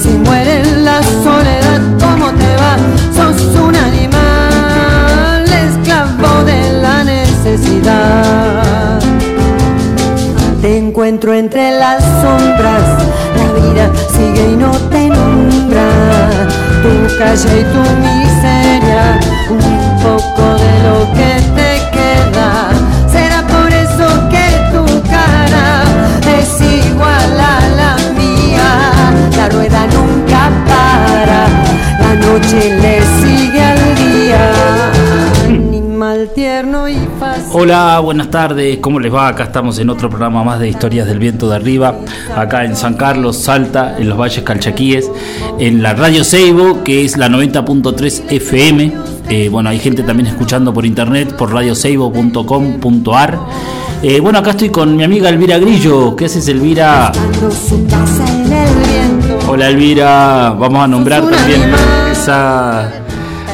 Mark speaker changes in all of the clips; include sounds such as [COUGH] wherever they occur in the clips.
Speaker 1: si muere la soledad, ¿cómo te va? Sos un animal, esclavo de la necesidad. Te encuentro entre las sombras, la vida sigue y no te nombra. Tu calle y tu miseria,
Speaker 2: Hola, buenas tardes, ¿cómo les va? Acá estamos en otro programa más de Historias del Viento de Arriba, acá en San Carlos, Salta, en los Valles Calchaquíes, en la Radio Seibo, que es la 90.3 FM. Eh, bueno, hay gente también escuchando por internet, por radioseibo.com.ar. Eh, bueno, acá estoy con mi amiga Elvira Grillo. ¿Qué haces, Elvira? Hola, Elvira. Vamos a nombrar también esa-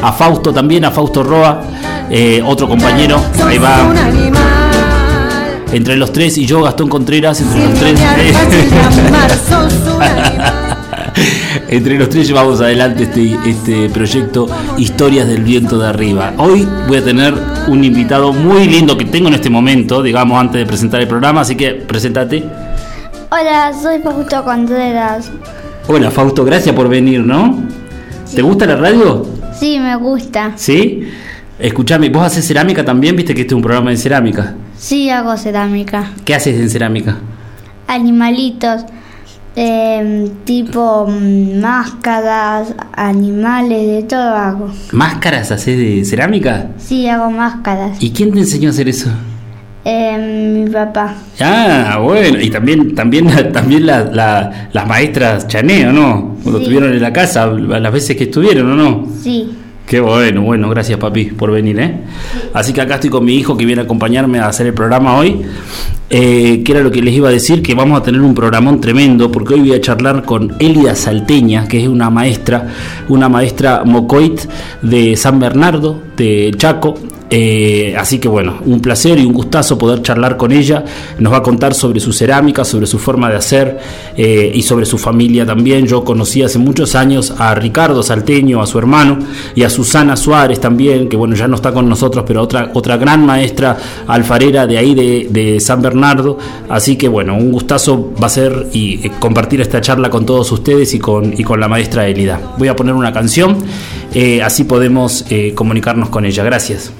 Speaker 2: a Fausto también, a Fausto Roa, eh, otro compañero. Ahí va. Entre los tres y yo, Gastón Contreras, entre los tres. [LAUGHS]
Speaker 1: Animal.
Speaker 2: Entre los tres llevamos adelante este, este proyecto Historias del Viento de Arriba. Hoy voy a tener un invitado muy lindo que tengo en este momento, digamos, antes de presentar el programa, así que presentate.
Speaker 3: Hola, soy Fausto Contreras.
Speaker 2: Hola Fausto, gracias por venir, ¿no? ¿Te gusta la radio?
Speaker 3: Sí, me gusta.
Speaker 2: ¿Sí? Escuchame, vos haces cerámica también, viste que este es un programa de cerámica.
Speaker 3: Sí, hago cerámica.
Speaker 2: ¿Qué haces en cerámica?
Speaker 3: Animalitos, em, tipo mm, máscaras, animales, de todo hago.
Speaker 2: ¿Máscaras haces de cerámica?
Speaker 3: Sí, hago máscaras.
Speaker 2: ¿Y quién te enseñó a hacer eso?
Speaker 3: Em, mi papá.
Speaker 2: Ah, bueno, y también también también la- la- las maestras Chané, ¿o no? Cuando
Speaker 3: Sí.
Speaker 2: estuvieron en la casa, las veces que estuvieron, ¿o no?
Speaker 3: Sí.
Speaker 2: Qué bueno, bueno, gracias papi por venir, ¿eh? Así que acá estoy con mi hijo que viene a acompañarme a hacer el programa hoy. Eh, que era lo que les iba a decir, que vamos a tener un programón tremendo, porque hoy voy a charlar con Elida Salteña, que es una maestra, una maestra mocoit de San Bernardo, de Chaco. Eh, así que bueno, un placer y un gustazo poder charlar con ella. Nos va a contar sobre su cerámica, sobre su forma de hacer eh, y sobre su familia también. Yo conocí hace muchos años a Ricardo Salteño, a su hermano, y a Susana Suárez también, que bueno, ya no está con nosotros, pero otra, otra gran maestra alfarera de ahí de, de San Bernardo. Así que bueno, un gustazo va a ser y eh, compartir esta charla con todos ustedes y con, y con la maestra Elida. Voy a poner una canción, eh, así podemos eh, comunicarnos con ella. Gracias.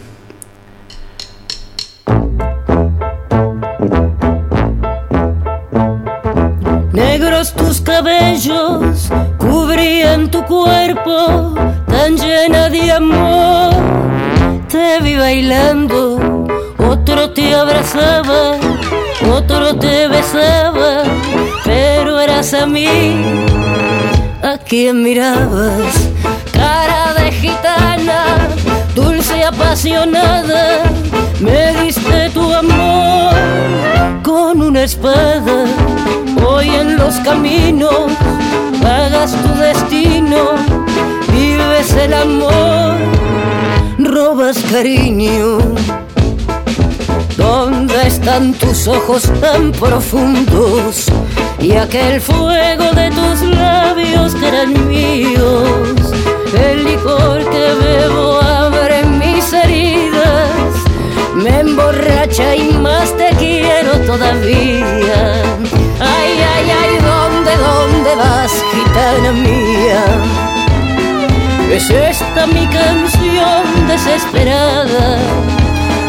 Speaker 4: Negros tus cabellos cubrían tu cuerpo tan llena de amor. Te vi bailando, te abrazaba, otro te besaba, pero eras a mí a quien mirabas. Cara de gitana, dulce y apasionada, me diste tu amor con una espada. Hoy en los caminos pagas tu destino, vives el amor, robas cariño. ¿Dónde están tus ojos tan profundos y aquel fuego de tus labios que eran míos? El licor que bebo abre mis heridas, me emborracha y más te quiero todavía. Ay, ay, ay, ¿dónde, dónde vas, gitana mía? Es esta mi canción desesperada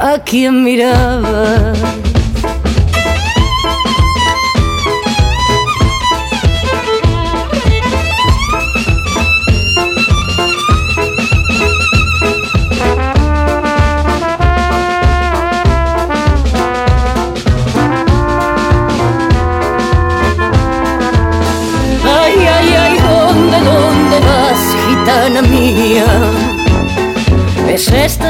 Speaker 4: a quien miraba. Ay, ay, ay, ¿dónde, dónde vas, gitana mía? Es esta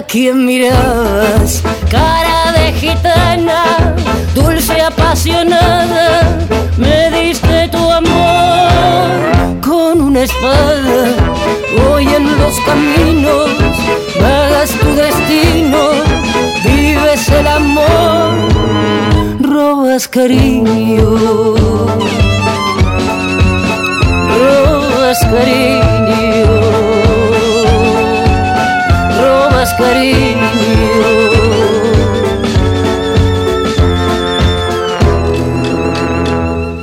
Speaker 4: a quien mirabas, cara de gitana, dulce apasionada, me diste tu amor con una espada, hoy en los caminos vagas tu destino, vives el amor, robas cariño, robas cariño, robas cariño.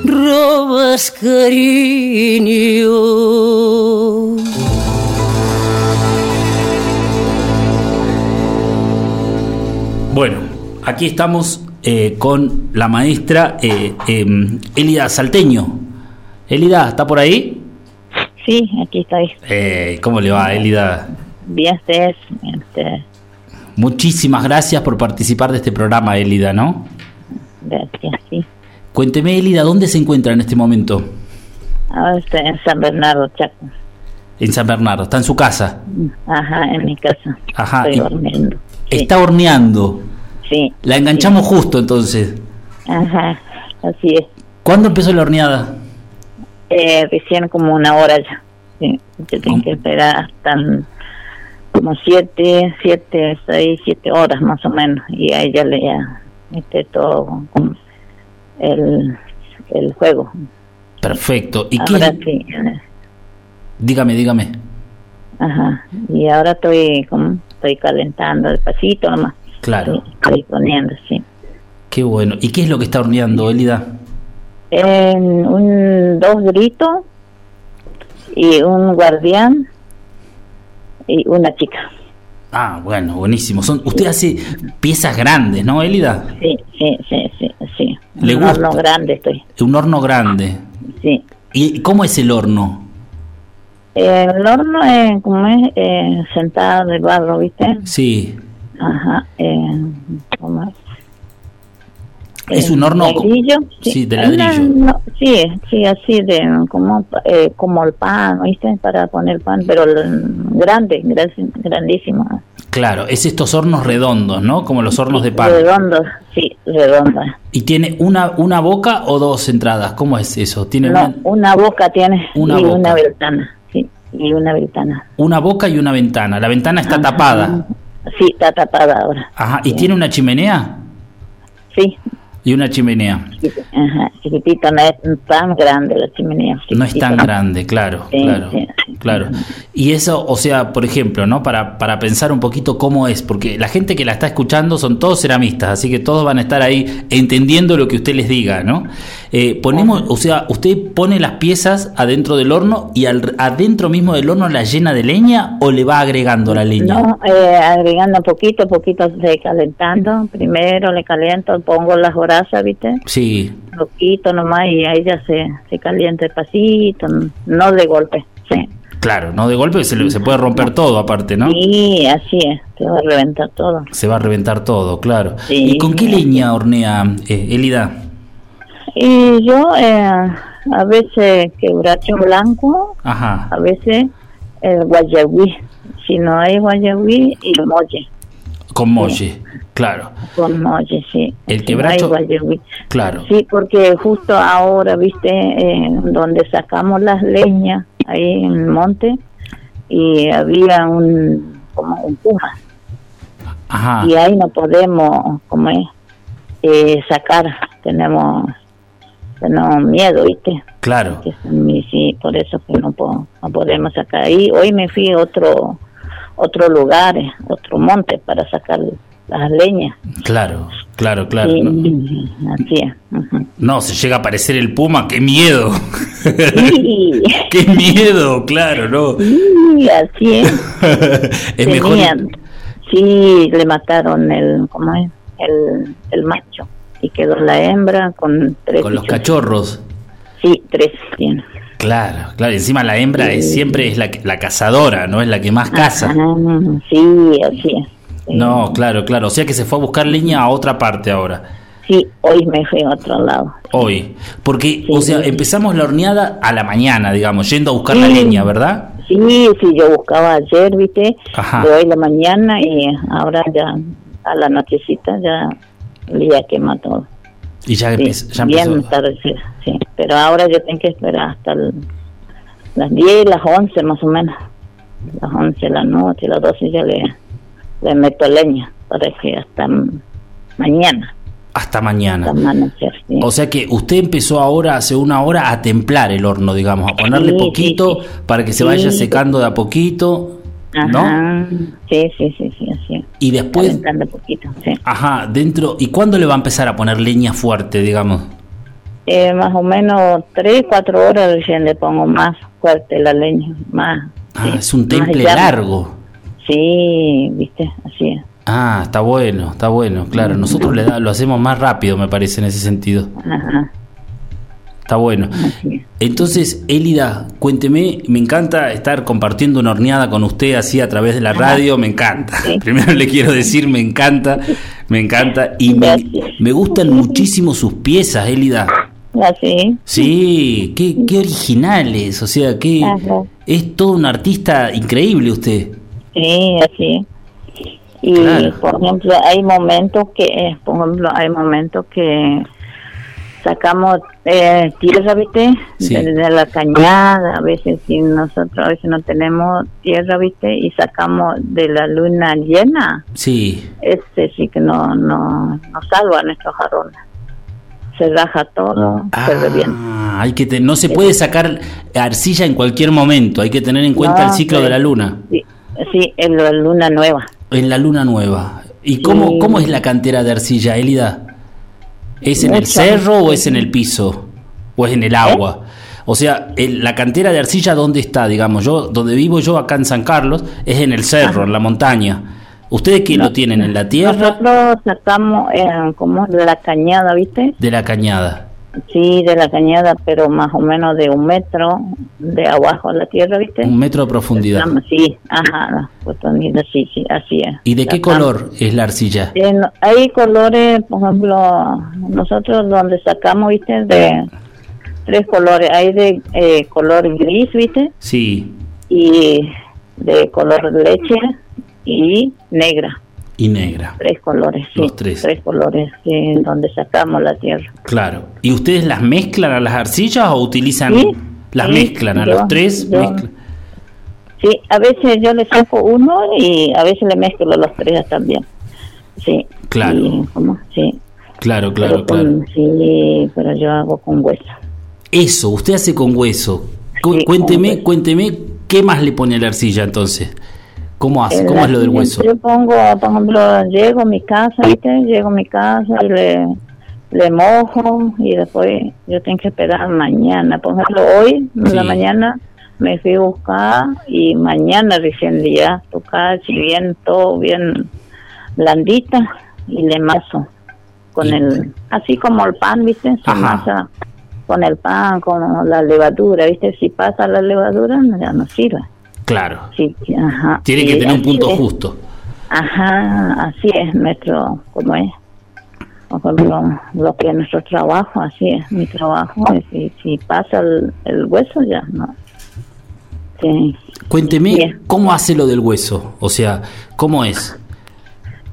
Speaker 4: Robas cariño.
Speaker 2: Bueno, aquí estamos eh, con la maestra eh, em, Elida Salteño. Elida, ¿está por ahí?
Speaker 5: Sí, aquí estoy.
Speaker 2: Eh, ¿Cómo le va, Elida?
Speaker 5: Bien, ustedes. Este,
Speaker 2: Muchísimas gracias por participar de este programa, Elida, ¿no?
Speaker 5: gracias, sí.
Speaker 2: Cuénteme, Elida, ¿dónde se encuentra en este momento?
Speaker 5: Ahora estoy en San Bernardo, Chaco.
Speaker 2: En San Bernardo, está en su casa.
Speaker 5: Ajá, en mi casa.
Speaker 2: Ajá,
Speaker 5: Estoy. Sí,
Speaker 2: Está horneando.
Speaker 5: sí.
Speaker 2: La enganchamos justo entonces.
Speaker 5: Ajá, así es.
Speaker 2: ¿Cuándo empezó la horneada?
Speaker 5: Eh, recién como una hora ya. Sí, tiene
Speaker 2: ¿Cómo?
Speaker 5: que esperar hasta como siete, siete, seis, siete horas más o menos. Y ahí ya le ya mete todo con el, el juego.
Speaker 2: Perfecto. ¿Y qué?
Speaker 5: Ahora sí.
Speaker 2: Dígame, dígame.
Speaker 5: Ajá. Y ahora estoy como estoy calentando despacito nomás.
Speaker 2: Claro.
Speaker 5: Estoy poniendo, sí.
Speaker 2: Qué bueno. ¿Y qué es lo que está horneando, Elida?
Speaker 5: En un, dos gritos y un guardián y una chica.
Speaker 2: Ah, bueno, buenísimo. Son, usted hace piezas grandes, ¿no, Elida?
Speaker 5: Sí, sí, sí, sí, sí.
Speaker 2: ¿Le
Speaker 5: un
Speaker 2: gusta?
Speaker 5: horno grande estoy.
Speaker 2: Un horno grande.
Speaker 5: Sí.
Speaker 2: ¿Y cómo es el horno?
Speaker 5: El horno es como es eh, sentado de barro, ¿viste?
Speaker 2: Sí.
Speaker 5: Ajá. Eh, ¿cómo es?
Speaker 2: Es un horno
Speaker 5: ladrillo,
Speaker 2: sí, de ladrillo.
Speaker 5: no, sí, sí, así de como eh, como el pan, ¿viste? Para poner pan, pero grande, gran- grandísimo.
Speaker 2: Claro, es estos hornos redondos, ¿no? Como los hornos de pan.
Speaker 5: Redondo, sí, redondo.
Speaker 2: ¿Y tiene una, una boca o dos entradas? ¿Cómo es eso? ¿Tiene
Speaker 5: No,
Speaker 2: una,
Speaker 5: una boca tiene
Speaker 2: Una
Speaker 5: y
Speaker 2: boca.
Speaker 5: una ventana, sí, y una ventana.
Speaker 2: una boca y una ventana? La ventana está
Speaker 5: Ajá.
Speaker 2: tapada.
Speaker 5: Sí, está tapada ahora.
Speaker 2: Ajá. ¿Y tiene una chimenea?
Speaker 5: Sí,
Speaker 2: Y una chimenea.
Speaker 5: ajá, chiquitita, no es tan grande la chimenea.
Speaker 2: No es tan grande, claro,
Speaker 5: Sí,
Speaker 2: claro,
Speaker 5: sí,
Speaker 2: claro. Y eso, o sea, por ejemplo, ¿no? Para, para pensar un poquito cómo es, porque la gente que la está escuchando son todos ceramistas, así que todos van a estar ahí entendiendo lo que usted les diga, ¿no? Eh, ponemos, o sea, usted pone las piezas adentro del horno y al, adentro mismo del horno la llena de leña o le va agregando la leña.
Speaker 5: No, eh, agregando poquito, poquito de calentando. Primero le caliento, pongo las brasas, ¿viste?
Speaker 2: Sí,
Speaker 5: Poquito nomás y ahí ya se, se calienta despacito, no de golpe. Sí.
Speaker 2: Claro, no de golpe se, se puede romper todo aparte, ¿no?
Speaker 5: Sí, así es, te va a reventar todo.
Speaker 2: Se va a reventar todo, claro.
Speaker 5: Sí.
Speaker 2: ¿Y con qué leña hornea, eh, Elida?
Speaker 5: Y yo eh, a veces quebracho blanco,
Speaker 2: Ajá.
Speaker 5: a veces el guayabí. Si no hay guayabí, y el molle.
Speaker 2: Con molle, claro.
Speaker 5: Con molle, sí.
Speaker 2: El quebracho-. Claro.
Speaker 5: Sí, porque justo ahora, viste, eh, donde sacamos las leñas, ahí en el monte, y había un, como un puma.
Speaker 2: Ajá.
Speaker 5: y ahí no podemos como es eh, sacar tenemos tenemos miedo viste
Speaker 2: Claro.
Speaker 5: que y sí por eso que no, po- no podemos sacar ahí hoy me fui otro otro lugar eh, otro monte para sacar las leñas
Speaker 2: Claro, claro, claro.
Speaker 5: Sí,
Speaker 2: No,
Speaker 5: así es
Speaker 2: no, se llega a aparecer el puma, qué miedo.
Speaker 5: sí, [LAUGHS]
Speaker 2: qué miedo, claro, ¿no?
Speaker 5: sí, así es [LAUGHS]
Speaker 2: es mejor.
Speaker 5: Sí le mataron el cómo es el, el macho y quedó la hembra con tres
Speaker 2: Con los cachorros.
Speaker 5: sí tres tiene
Speaker 2: Claro, claro. Encima la hembra es, siempre es la, la cazadora, ¿no? Es la que más caza.
Speaker 5: Ah, sí, así es.
Speaker 2: No, claro, claro. O sea que se fue a buscar leña a otra parte ahora.
Speaker 5: Sí, hoy me fui a otro lado.
Speaker 2: Hoy. Porque, o
Speaker 5: Sí.
Speaker 2: sea, empezamos la horneada a la mañana, digamos, yendo a buscar la leña, ¿verdad?
Speaker 5: Sí, sí, yo buscaba ayer, viste,
Speaker 2: Ajá.
Speaker 5: de hoy la mañana y ahora ya a la nochecita ya ya quema todo.
Speaker 2: Y ya,
Speaker 5: Sí,
Speaker 2: ya
Speaker 5: bien
Speaker 2: empezó.
Speaker 5: tarde, sí, sí. Pero ahora yo tengo que esperar hasta el- las 10, las 11 más o menos. Las 11 de la noche, las 12 ya le, le meto leña para que hasta mañana,
Speaker 2: Hasta
Speaker 5: hasta
Speaker 2: mañana.
Speaker 5: amanecer. sí.
Speaker 2: O sea que usted empezó ahora, hace una hora, a templar el horno, digamos, a ponerle poquito para que se vaya secando de a poquito, ¿no?
Speaker 5: Ajá. Sí, sí, sí, sí, así es.
Speaker 2: Y después,
Speaker 5: poquito, sí.
Speaker 2: ajá, dentro, ¿y cuándo le va a empezar a poner leña fuerte, digamos?
Speaker 5: Eh, más o menos 3, 4 horas recién le pongo más fuerte la leña, más.
Speaker 2: Ah,
Speaker 5: sí,
Speaker 2: es un temple largo.
Speaker 5: Sí, viste, así es.
Speaker 2: Ah, está bueno, está bueno, claro. Nosotros le da- lo hacemos más rápido, me parece, en ese sentido.
Speaker 5: Ajá,
Speaker 2: Está bueno. Entonces, Elida, cuénteme, me encanta estar compartiendo una horneada con usted así a través de la radio, me encanta. [LAUGHS] Primero le quiero decir, me encanta, me encanta. Y me, me gustan muchísimo sus piezas, Elida.
Speaker 5: Así.
Speaker 2: Sí, qué, qué originales, o sea, que es todo un artista increíble usted.
Speaker 5: Sí, así. Y
Speaker 2: Claro.
Speaker 5: por ejemplo, hay momentos que, eh, por ejemplo, hay momentos que sacamos eh, tierra, ¿viste?
Speaker 2: Sí.
Speaker 5: De, de la cañada, a veces si nosotros a veces no tenemos tierra, ¿viste? Y sacamos de la luna llena,
Speaker 2: Sí,
Speaker 5: este sí que no, no, no salva nuestro jarrón. Se raja todo, se revienta.
Speaker 2: Ah, hay que te- no se puede sacar arcilla en cualquier momento, hay que tener en cuenta el ciclo
Speaker 5: sí.
Speaker 2: de la luna.
Speaker 5: Sí, sí, en la luna nueva.
Speaker 2: En la luna nueva. ¿Y cómo,
Speaker 5: Sí.
Speaker 2: cómo es la cantera de arcilla, Elida? ¿Es en el cerro o es en el piso? ¿O es en el agua? O sea, el- la cantera de arcilla, ¿dónde está? Digamos, yo, donde vivo yo, acá en San Carlos, es en el cerro, en la montaña. ¿Ustedes qué lo tienen? ¿En la tierra?
Speaker 5: Nosotros sacamos eh, como de la cañada, ¿viste?
Speaker 2: De la cañada.
Speaker 5: Sí, de la cañada, pero más o menos de un metro de abajo a la tierra, ¿viste?
Speaker 2: Un metro de profundidad.
Speaker 5: Sí, ajá, pues también, sí, sí, así es.
Speaker 2: ¿Y de qué color es la arcilla?
Speaker 5: Eh, hay colores, por ejemplo, nosotros donde sacamos, ¿viste? De tres colores. Hay de eh, color gris, ¿viste?
Speaker 2: Sí,
Speaker 5: Y de color leche y negra.
Speaker 2: Y negra.
Speaker 5: Tres colores, sí.
Speaker 2: Los tres.
Speaker 5: colores, sí, donde sacamos la tierra.
Speaker 2: Claro. ¿Y ustedes las mezclan a las arcillas o utilizan...
Speaker 5: Sí,
Speaker 2: Las mezclan a
Speaker 5: yo-
Speaker 2: los tres?
Speaker 5: yo-
Speaker 2: mezclan.
Speaker 5: Sí, a veces yo le saco uno y a veces le mezclo los tres también. Sí.
Speaker 2: Claro.
Speaker 5: Y, ¿cómo? Sí.
Speaker 2: Claro, claro,
Speaker 5: pero
Speaker 2: claro.
Speaker 5: Sí, pero yo hago con hueso.
Speaker 2: Eso, usted hace con hueso.
Speaker 5: Sí,
Speaker 2: cuénteme,
Speaker 5: con hueso.
Speaker 2: cuénteme, ¿qué más le pone a la arcilla entonces? ¿Cómo hace? ¿Cómo es lo del hueso?
Speaker 5: Yo pongo, por ejemplo, llego a mi casa, ¿viste? Llego a mi casa y le, le mojo y después yo tengo que esperar mañana. Por ejemplo, hoy, en la mañana, me fui a buscar y mañana recién ya tocar, si bien todo bien blandita y le mazo con
Speaker 2: Y-
Speaker 5: el, así como el pan, ¿viste? Se
Speaker 2: Ajá.
Speaker 5: masa con el pan, con la levadura, ¿viste? Si pasa la levadura, ya no sirve.
Speaker 2: Claro.
Speaker 5: Sí, ajá.
Speaker 2: Tiene que tener un punto
Speaker 5: es.
Speaker 2: justo.
Speaker 5: Ajá, así es nuestro, como es, ejemplo, lo que es nuestro trabajo, así es mi trabajo. y Si, si pasa el, el hueso, ya no. Sí.
Speaker 2: Cuénteme cómo hace lo del hueso. O sea, ¿cómo es?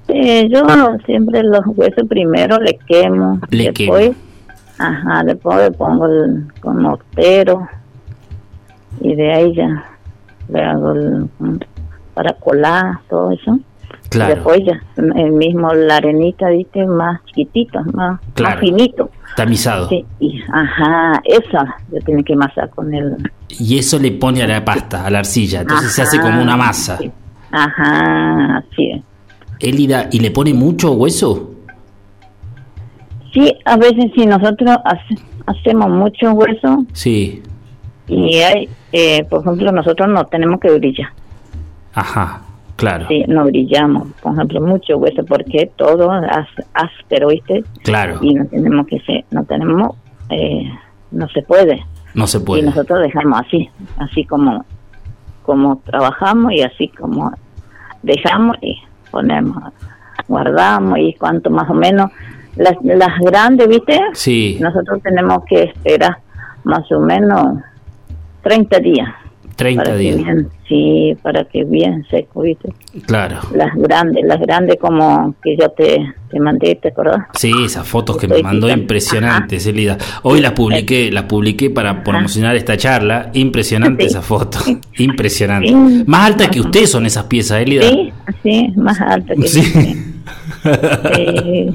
Speaker 5: Sí, yo siempre los huesos primero le quemo,
Speaker 2: Le
Speaker 5: después, ajá, después le pongo el con mortero y de ahí ya le hago el, para colar todo eso.
Speaker 2: Claro.
Speaker 5: Después ya, el mismo la arenita, viste, más chiquitito, más,
Speaker 2: Claro.
Speaker 5: más finito.
Speaker 2: Tamizado.
Speaker 5: Sí, y, ajá, esa yo tiene que masar con el...
Speaker 2: Y eso le pone a la pasta, a la arcilla. Entonces se hace como una masa.
Speaker 5: sí. Ajá, así es.
Speaker 2: Elida, ¿y le pone mucho hueso?
Speaker 5: Sí, a veces si nosotros hace- hacemos mucho hueso
Speaker 2: Sí.
Speaker 5: Y hay, eh, por ejemplo, nosotros no tenemos que brillar.
Speaker 2: Ajá, claro.
Speaker 5: Sí, no brillamos, por ejemplo, mucho hueso porque todo es áspero, ¿viste?
Speaker 2: Claro.
Speaker 5: Y no tenemos que ser, no tenemos, eh, no se puede.
Speaker 2: No se
Speaker 5: Y
Speaker 2: puede.
Speaker 5: nosotros dejamos así, así como, como trabajamos y así como dejamos y ponemos, guardamos y cuanto más o menos las, las grandes, ¿viste?
Speaker 2: Sí,
Speaker 5: Nosotros tenemos que esperar más o menos 30 días.
Speaker 2: 30
Speaker 5: para
Speaker 2: días.
Speaker 5: Que bien, sí, para que bien seco, ¿viste?
Speaker 2: Claro.
Speaker 5: Las grandes, las grandes como que yo te, te mandé, ¿te acordás?
Speaker 2: Sí, esas fotos que me mandó impresionantes, Elida. Hoy las publiqué, las publiqué para promocionar esta charla. Impresionante
Speaker 5: Sí.
Speaker 2: esa foto. Impresionante.
Speaker 5: Sí.
Speaker 2: Más alta que usted son esas piezas, Elida.
Speaker 5: Sí, sí, más alto que
Speaker 2: Sí. [LAUGHS]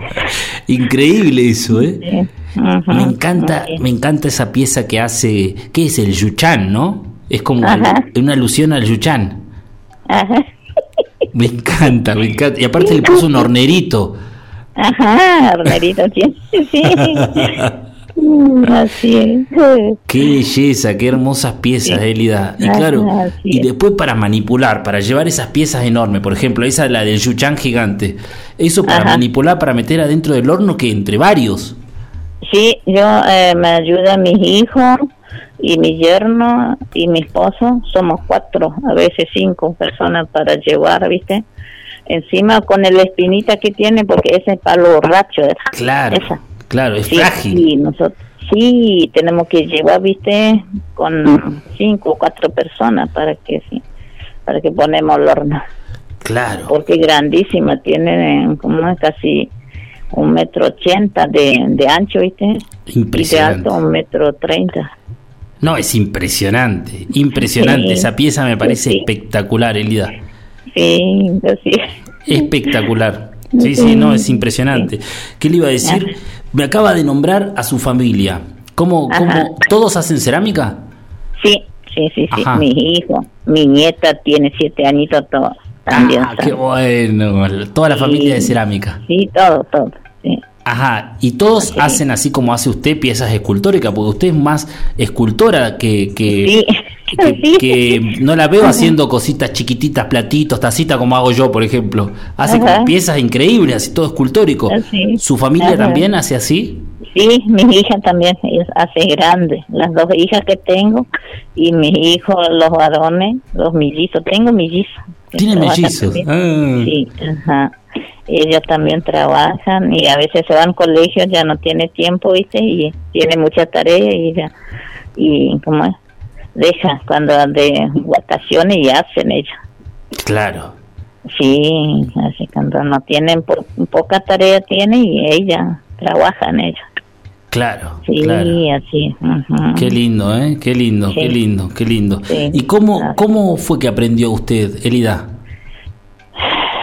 Speaker 2: Increíble eso, ¿eh? Me encanta, me encanta esa pieza que hace, ¿qué es el yuchan, no? Es como
Speaker 5: Ajá.
Speaker 2: una alusión al yuchan.
Speaker 5: Ajá.
Speaker 2: Me encanta, me encanta. Y aparte le puso un hornerito.
Speaker 5: Ajá, hornerito, sí. sí. [LAUGHS] Así es.
Speaker 2: Qué belleza, qué hermosas piezas, Elida. Y claro, y
Speaker 5: es.
Speaker 2: después para manipular, para llevar esas piezas enormes, por ejemplo, esa la del yuchan gigante. Eso para
Speaker 5: Ajá.
Speaker 2: manipular, para meter adentro del horno que entre varios.
Speaker 5: Sí, yo eh, me ayuda mis hijos y mi yerno y mi esposo. Somos cuatro, a veces cinco personas para llevar, ¿viste? Encima con el espinita que tiene, porque ese es palo borracho. ¿verdad?
Speaker 2: Claro,
Speaker 5: Esa.
Speaker 2: Claro, es
Speaker 5: Sí,
Speaker 2: frágil.
Speaker 5: Sí, nosotros, sí, tenemos que llevar, ¿viste? Con cinco o cuatro personas para que sí, para que ponemos el horno.
Speaker 2: Claro,
Speaker 5: Porque es grandísima, tiene como casi un metro ochenta de, de ancho, ¿viste? Y de
Speaker 2: impresionante.
Speaker 5: alto un metro treinta.
Speaker 2: No, es impresionante, impresionante.
Speaker 5: Sí.
Speaker 2: Esa pieza me parece
Speaker 5: Sí.
Speaker 2: espectacular, Elida.
Speaker 5: Sí, así.
Speaker 2: Espectacular. Sí, sí, no, es impresionante. ¿Qué le iba a decir? Me acaba de nombrar a su familia. ¿Cómo, cómo todos hacen cerámica?
Speaker 5: Sí, sí, sí, sí.
Speaker 2: Ajá.
Speaker 5: Mi hijo, mi nieta tiene siete añitos, todo. También.
Speaker 2: Ah, qué bueno. Toda la
Speaker 5: Sí.
Speaker 2: familia de cerámica.
Speaker 5: Sí, todo, todo. Sí.
Speaker 2: Ajá. Y todos hacen así como hace usted piezas escultóricas, porque usted es más escultora que, que,
Speaker 5: Sí.
Speaker 2: que, [LAUGHS]
Speaker 5: Sí.
Speaker 2: que no la veo haciendo cositas chiquititas, platitos, tacitas como hago yo, por ejemplo. Hace como piezas increíbles, así todo escultórico.
Speaker 5: Sí.
Speaker 2: ¿Su familia
Speaker 5: Ajá.
Speaker 2: también hace así?
Speaker 5: Sí, mis hijas también, ellas hacen grandes, las dos hijas que tengo y mis hijos, los varones, los mellizos, tengo mellizos.
Speaker 2: ¿Tiene mellizos? Ah.
Speaker 5: Sí, ajá. Ellos también trabajan y a veces se van al colegio, ya no tiene tiempo, ¿viste? Y tiene mucha tarea y ya, y ¿cómo es? Deja cuando de vacaciones y hacen ellos.
Speaker 2: Claro.
Speaker 5: Sí, así cuando no tienen, po- poca tarea tienen y ellas trabajan ellos.
Speaker 2: Claro,
Speaker 5: Sí,
Speaker 2: claro.
Speaker 5: así. ujú.
Speaker 2: Qué lindo, ¿eh? Qué lindo,
Speaker 5: Sí.
Speaker 2: qué lindo, qué lindo.
Speaker 5: Sí.
Speaker 2: ¿Y cómo, cómo fue que aprendió usted, Elida?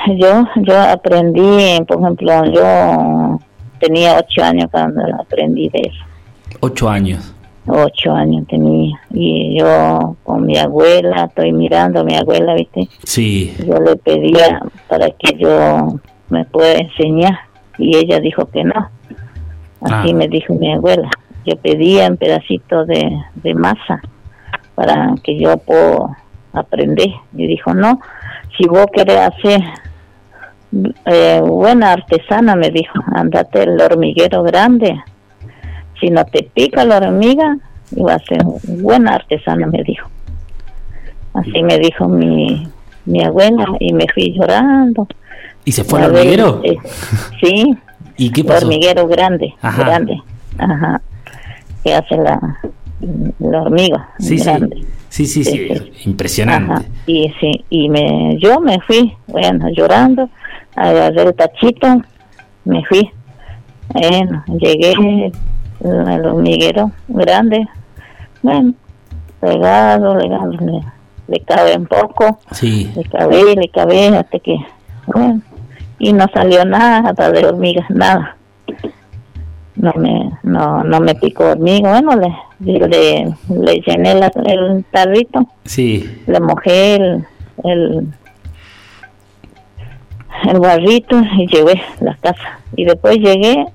Speaker 5: Yo, yo aprendí, por ejemplo, yo tenía ocho años cuando aprendí de eso.
Speaker 2: Ocho años.
Speaker 5: Ocho años tenía. Y yo con mi abuela, estoy mirando a mi abuela, ¿viste?
Speaker 2: Sí,
Speaker 5: Yo le pedía para que yo me pueda enseñar. Y ella dijo que no. Así
Speaker 2: Ah.
Speaker 5: me dijo mi abuela. Yo pedía un pedacito de, de masa para que yo pueda aprender. Y dijo, no, si vos querés hacer eh, buena artesana, me dijo, andate el hormiguero grande si no te pica la hormiga, iba a ser buena artesana, me dijo. Así me dijo mi, mi abuela y me fui llorando.
Speaker 2: ¿Y se fue al hormiguero?
Speaker 5: Eh, sí. [LAUGHS]
Speaker 2: ¿Y qué pasó?
Speaker 5: Hormiguero grande,
Speaker 2: Ajá.
Speaker 5: grande. Ajá. Que hace la, la hormiga.
Speaker 2: Sí, sí.
Speaker 5: grande.
Speaker 2: Sí, sí, sí,
Speaker 5: Sí, sí.
Speaker 2: impresionante.
Speaker 5: Ajá. Y sí, y me, yo me fui, bueno, llorando, agarré el tachito, me fui. Bueno, llegué al hormiguero grande, bueno, pegado, le, le, le cabe un poco,
Speaker 2: Sí,
Speaker 5: le cabé, le cabé hasta que, bueno, y no salió nada de hormigas, nada. No me, no, no me picó hormiga, bueno, le, le, le llené la- el tarrito.
Speaker 2: Sí,
Speaker 5: le mojé el, el, el barrito y llevé la casa. Y después llegué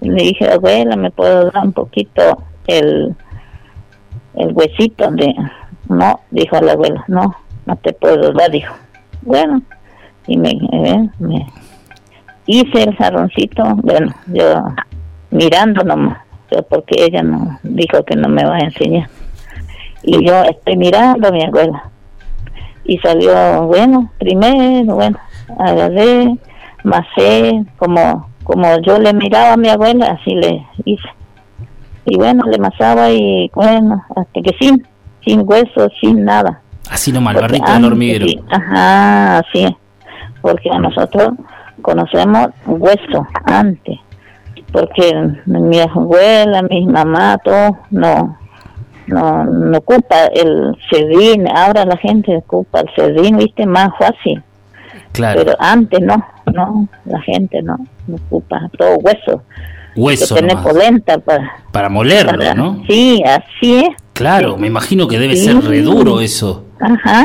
Speaker 5: y le dije, abuela, ¿me puedo dar un poquito el, el huesito de... No, dijo la abuela, no, no te puedo dar, dijo. Bueno, y me, eh, me hice el jarroncito, bueno, yo mirando nomás, yo porque ella no dijo que no me va a enseñar. Y yo estoy mirando a mi abuela. Y salió, bueno, primero, bueno, agarré, masé, como, como yo le miraba a mi abuela, así le hice. Y bueno, le masaba y bueno, hasta que sin, sin hueso, sin nada.
Speaker 2: así nomás, el barrito del hormiguero.
Speaker 5: sí, ajá, así es. Porque nosotros conocemos hueso antes. Porque mi abuela, mi mamá, todo, no, no, no ocupa el cedín. Ahora la gente ocupa el cedín, viste, más fácil.
Speaker 2: Claro,
Speaker 5: Pero antes no, no, la gente no, no ocupa todo hueso.
Speaker 2: hueso
Speaker 5: que tener polenta para,
Speaker 2: para molerlo,
Speaker 5: para-
Speaker 2: ¿no?
Speaker 5: Sí, así es.
Speaker 2: Claro, me imagino que debe
Speaker 5: Sí.
Speaker 2: ser re duro eso.
Speaker 5: Ajá.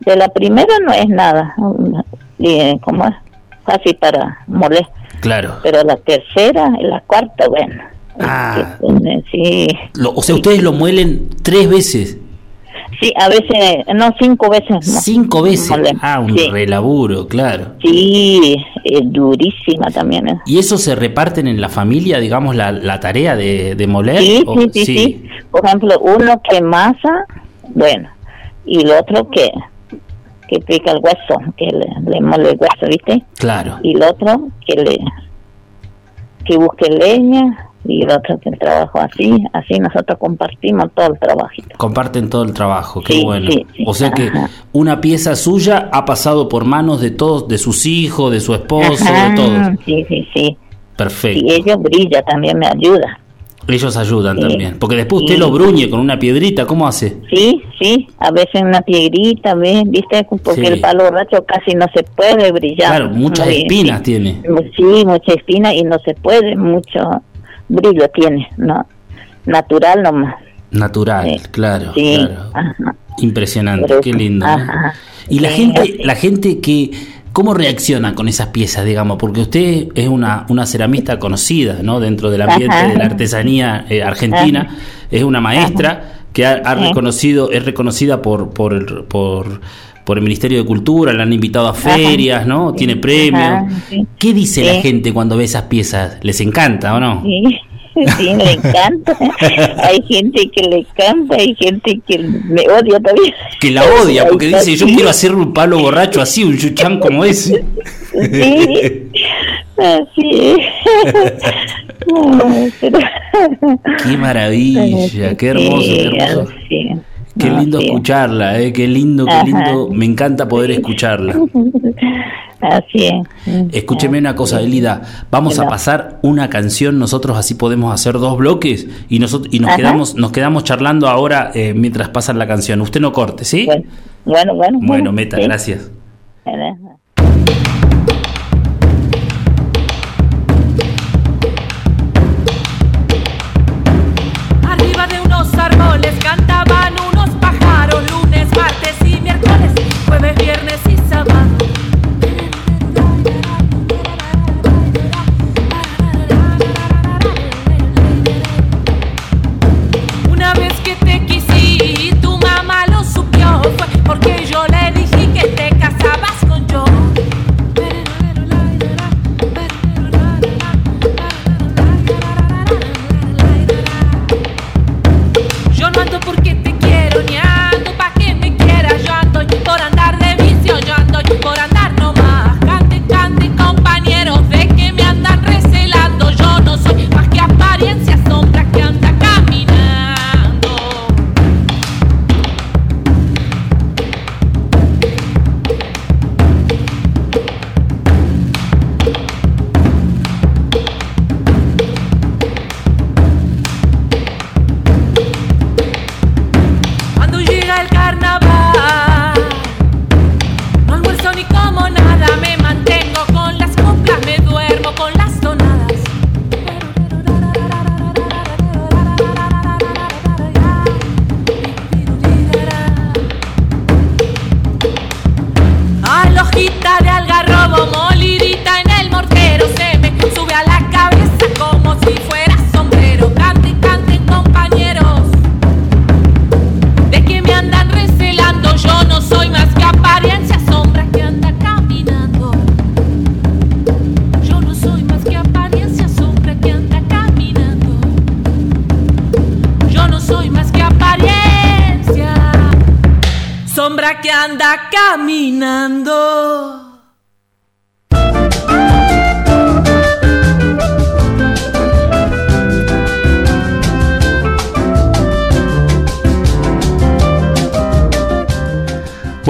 Speaker 5: De la primera no es nada. Eh, como es fácil para moler.
Speaker 2: Claro.
Speaker 5: Pero la tercera y la cuarta, bueno.
Speaker 2: Ah.
Speaker 5: Sí,
Speaker 2: Lo- o sea, ustedes lo muelen tres veces,
Speaker 5: sí, a veces, no, cinco veces. mo-
Speaker 2: cinco veces. Ah, un
Speaker 5: sí.
Speaker 2: relaburo, claro.
Speaker 5: Sí, es durísima también. ¿eh?
Speaker 2: ¿Y eso se reparten en la familia, digamos, la, la tarea de, de moler?
Speaker 5: Sí,
Speaker 2: ¿O-
Speaker 5: sí, sí, sí. Por ejemplo, uno que masa, bueno, y el otro que que pica el hueso, que le, le mole el hueso, ¿viste?
Speaker 2: Claro.
Speaker 5: Y el otro que le que busque leña y el otro que trabajo así, así nosotros compartimos todo el trabajito.
Speaker 2: Comparten todo el trabajo, qué
Speaker 5: Sí,
Speaker 2: bueno.
Speaker 5: sí, sí.
Speaker 2: O sea que una pieza suya ha pasado por manos de todos, de sus hijos, de su esposo,
Speaker 5: Ajá,
Speaker 2: de todos.
Speaker 5: Sí, sí, sí.
Speaker 2: Perfecto.
Speaker 5: Y ellos brilla, también me ayuda.
Speaker 2: Ellos ayudan también. Porque después usted lo bruñe con una piedrita, ¿cómo hace?
Speaker 5: Sí, sí, a veces una piedrita, ¿ves? ¿Viste? Porque el palo borracho casi no se puede brillar.
Speaker 2: Claro, muchas
Speaker 5: Muy-
Speaker 2: espinas tiene.
Speaker 5: Sí, mucha espina y no se puede, mucho brillo tiene, ¿no? Natural nomás.
Speaker 2: Natural,
Speaker 5: Sí.
Speaker 2: claro,
Speaker 5: Sí,
Speaker 2: claro.
Speaker 5: ajá.
Speaker 2: Impresionante,
Speaker 5: Pero-
Speaker 2: qué lindo. ¿no?
Speaker 5: ajá.
Speaker 2: Y la
Speaker 5: Sí,
Speaker 2: gente, la gente que, ¿cómo reacciona con esas piezas, digamos? Porque usted es una, una ceramista conocida, ¿no? Dentro del ambiente
Speaker 5: Ajá.
Speaker 2: de la artesanía eh, argentina, es una maestra que ha, reconocido, es reconocida por, por el, por, por el Ministerio de Cultura, la han invitado a ferias, ¿no? Tiene premios.
Speaker 5: Ajá, sí.
Speaker 2: ¿Qué dice la gente cuando ve esas piezas? ¿Les encanta o no?
Speaker 5: Sí, [LAUGHS] sí, le encanta. [LAUGHS] hay gente que le encanta, hay gente que me odia también.
Speaker 2: Que la odia, porque dice, yo quiero hacer un palo borracho así, un chuchán como ese.
Speaker 5: Sí, así [LAUGHS]
Speaker 2: Qué maravilla, qué hermoso, qué hermoso. Qué
Speaker 5: No,
Speaker 2: lindo
Speaker 5: sí.
Speaker 2: escucharla, eh, qué lindo, qué
Speaker 5: Ajá.
Speaker 2: lindo. Me encanta poder escucharla. [LAUGHS]
Speaker 5: Así es.
Speaker 2: Escúcheme una cosa, Elida. Vamos a pasar una canción. Nosotros así podemos hacer dos bloques y nosotros y nos
Speaker 5: Ajá.
Speaker 2: quedamos nos quedamos charlando ahora eh, mientras pasan la canción. Usted no corte, ¿sí?
Speaker 5: Bueno, bueno, bueno.
Speaker 2: Bueno, meta,
Speaker 5: sí.
Speaker 2: gracias.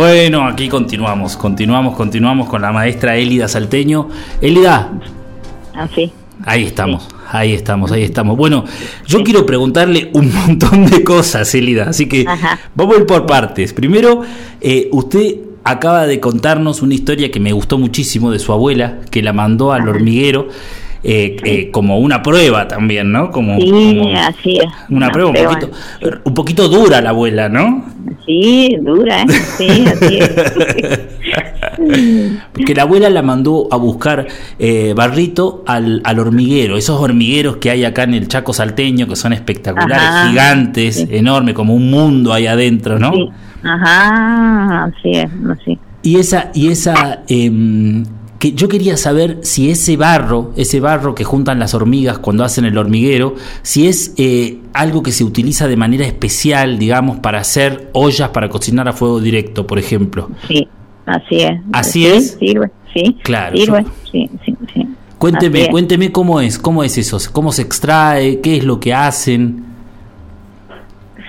Speaker 5: Bueno,
Speaker 2: aquí continuamos, continuamos, continuamos con la maestra Élida Salteño. Élida,
Speaker 5: Así.
Speaker 2: ahí estamos, ahí estamos, ahí estamos. Bueno, yo quiero preguntarle un montón de cosas, Élida, así que
Speaker 5: Ajá.
Speaker 2: vamos a ir por partes. Primero, eh, usted acaba de contarnos una historia que me gustó muchísimo de su abuela, que la mandó al hormiguero. eh, eh, como una prueba también, ¿no? Como,
Speaker 5: Sí,
Speaker 2: como
Speaker 5: así es.
Speaker 2: una prueba un
Speaker 5: prueba.
Speaker 2: poquito, un poquito dura la abuela, ¿no?
Speaker 5: Sí, dura, ¿eh? Sí, así es. [LAUGHS]
Speaker 2: que la abuela la mandó a buscar eh, barrito al, al hormiguero, esos hormigueros que hay acá en el Chaco salteño, que son espectaculares,
Speaker 5: Ajá,
Speaker 2: gigantes,
Speaker 5: sí.
Speaker 2: enormes, como un mundo ahí adentro, ¿no?
Speaker 5: Sí. Ajá, así es, así.
Speaker 2: Y esa, y esa, em, que yo quería saber si ese barro, ese barro que juntan las hormigas cuando hacen el hormiguero, si es eh, algo que se utiliza de manera especial, digamos, para hacer ollas para cocinar a fuego directo, por ejemplo.
Speaker 5: Sí, así es.
Speaker 2: ¿Así
Speaker 5: Sí,
Speaker 2: es?
Speaker 5: Sirve, sí.
Speaker 2: Claro,
Speaker 5: Sirve,
Speaker 2: yo-
Speaker 5: sí, sí, sí.
Speaker 2: Cuénteme, cuénteme cómo es, cómo es eso, cómo se extrae, qué es lo que hacen.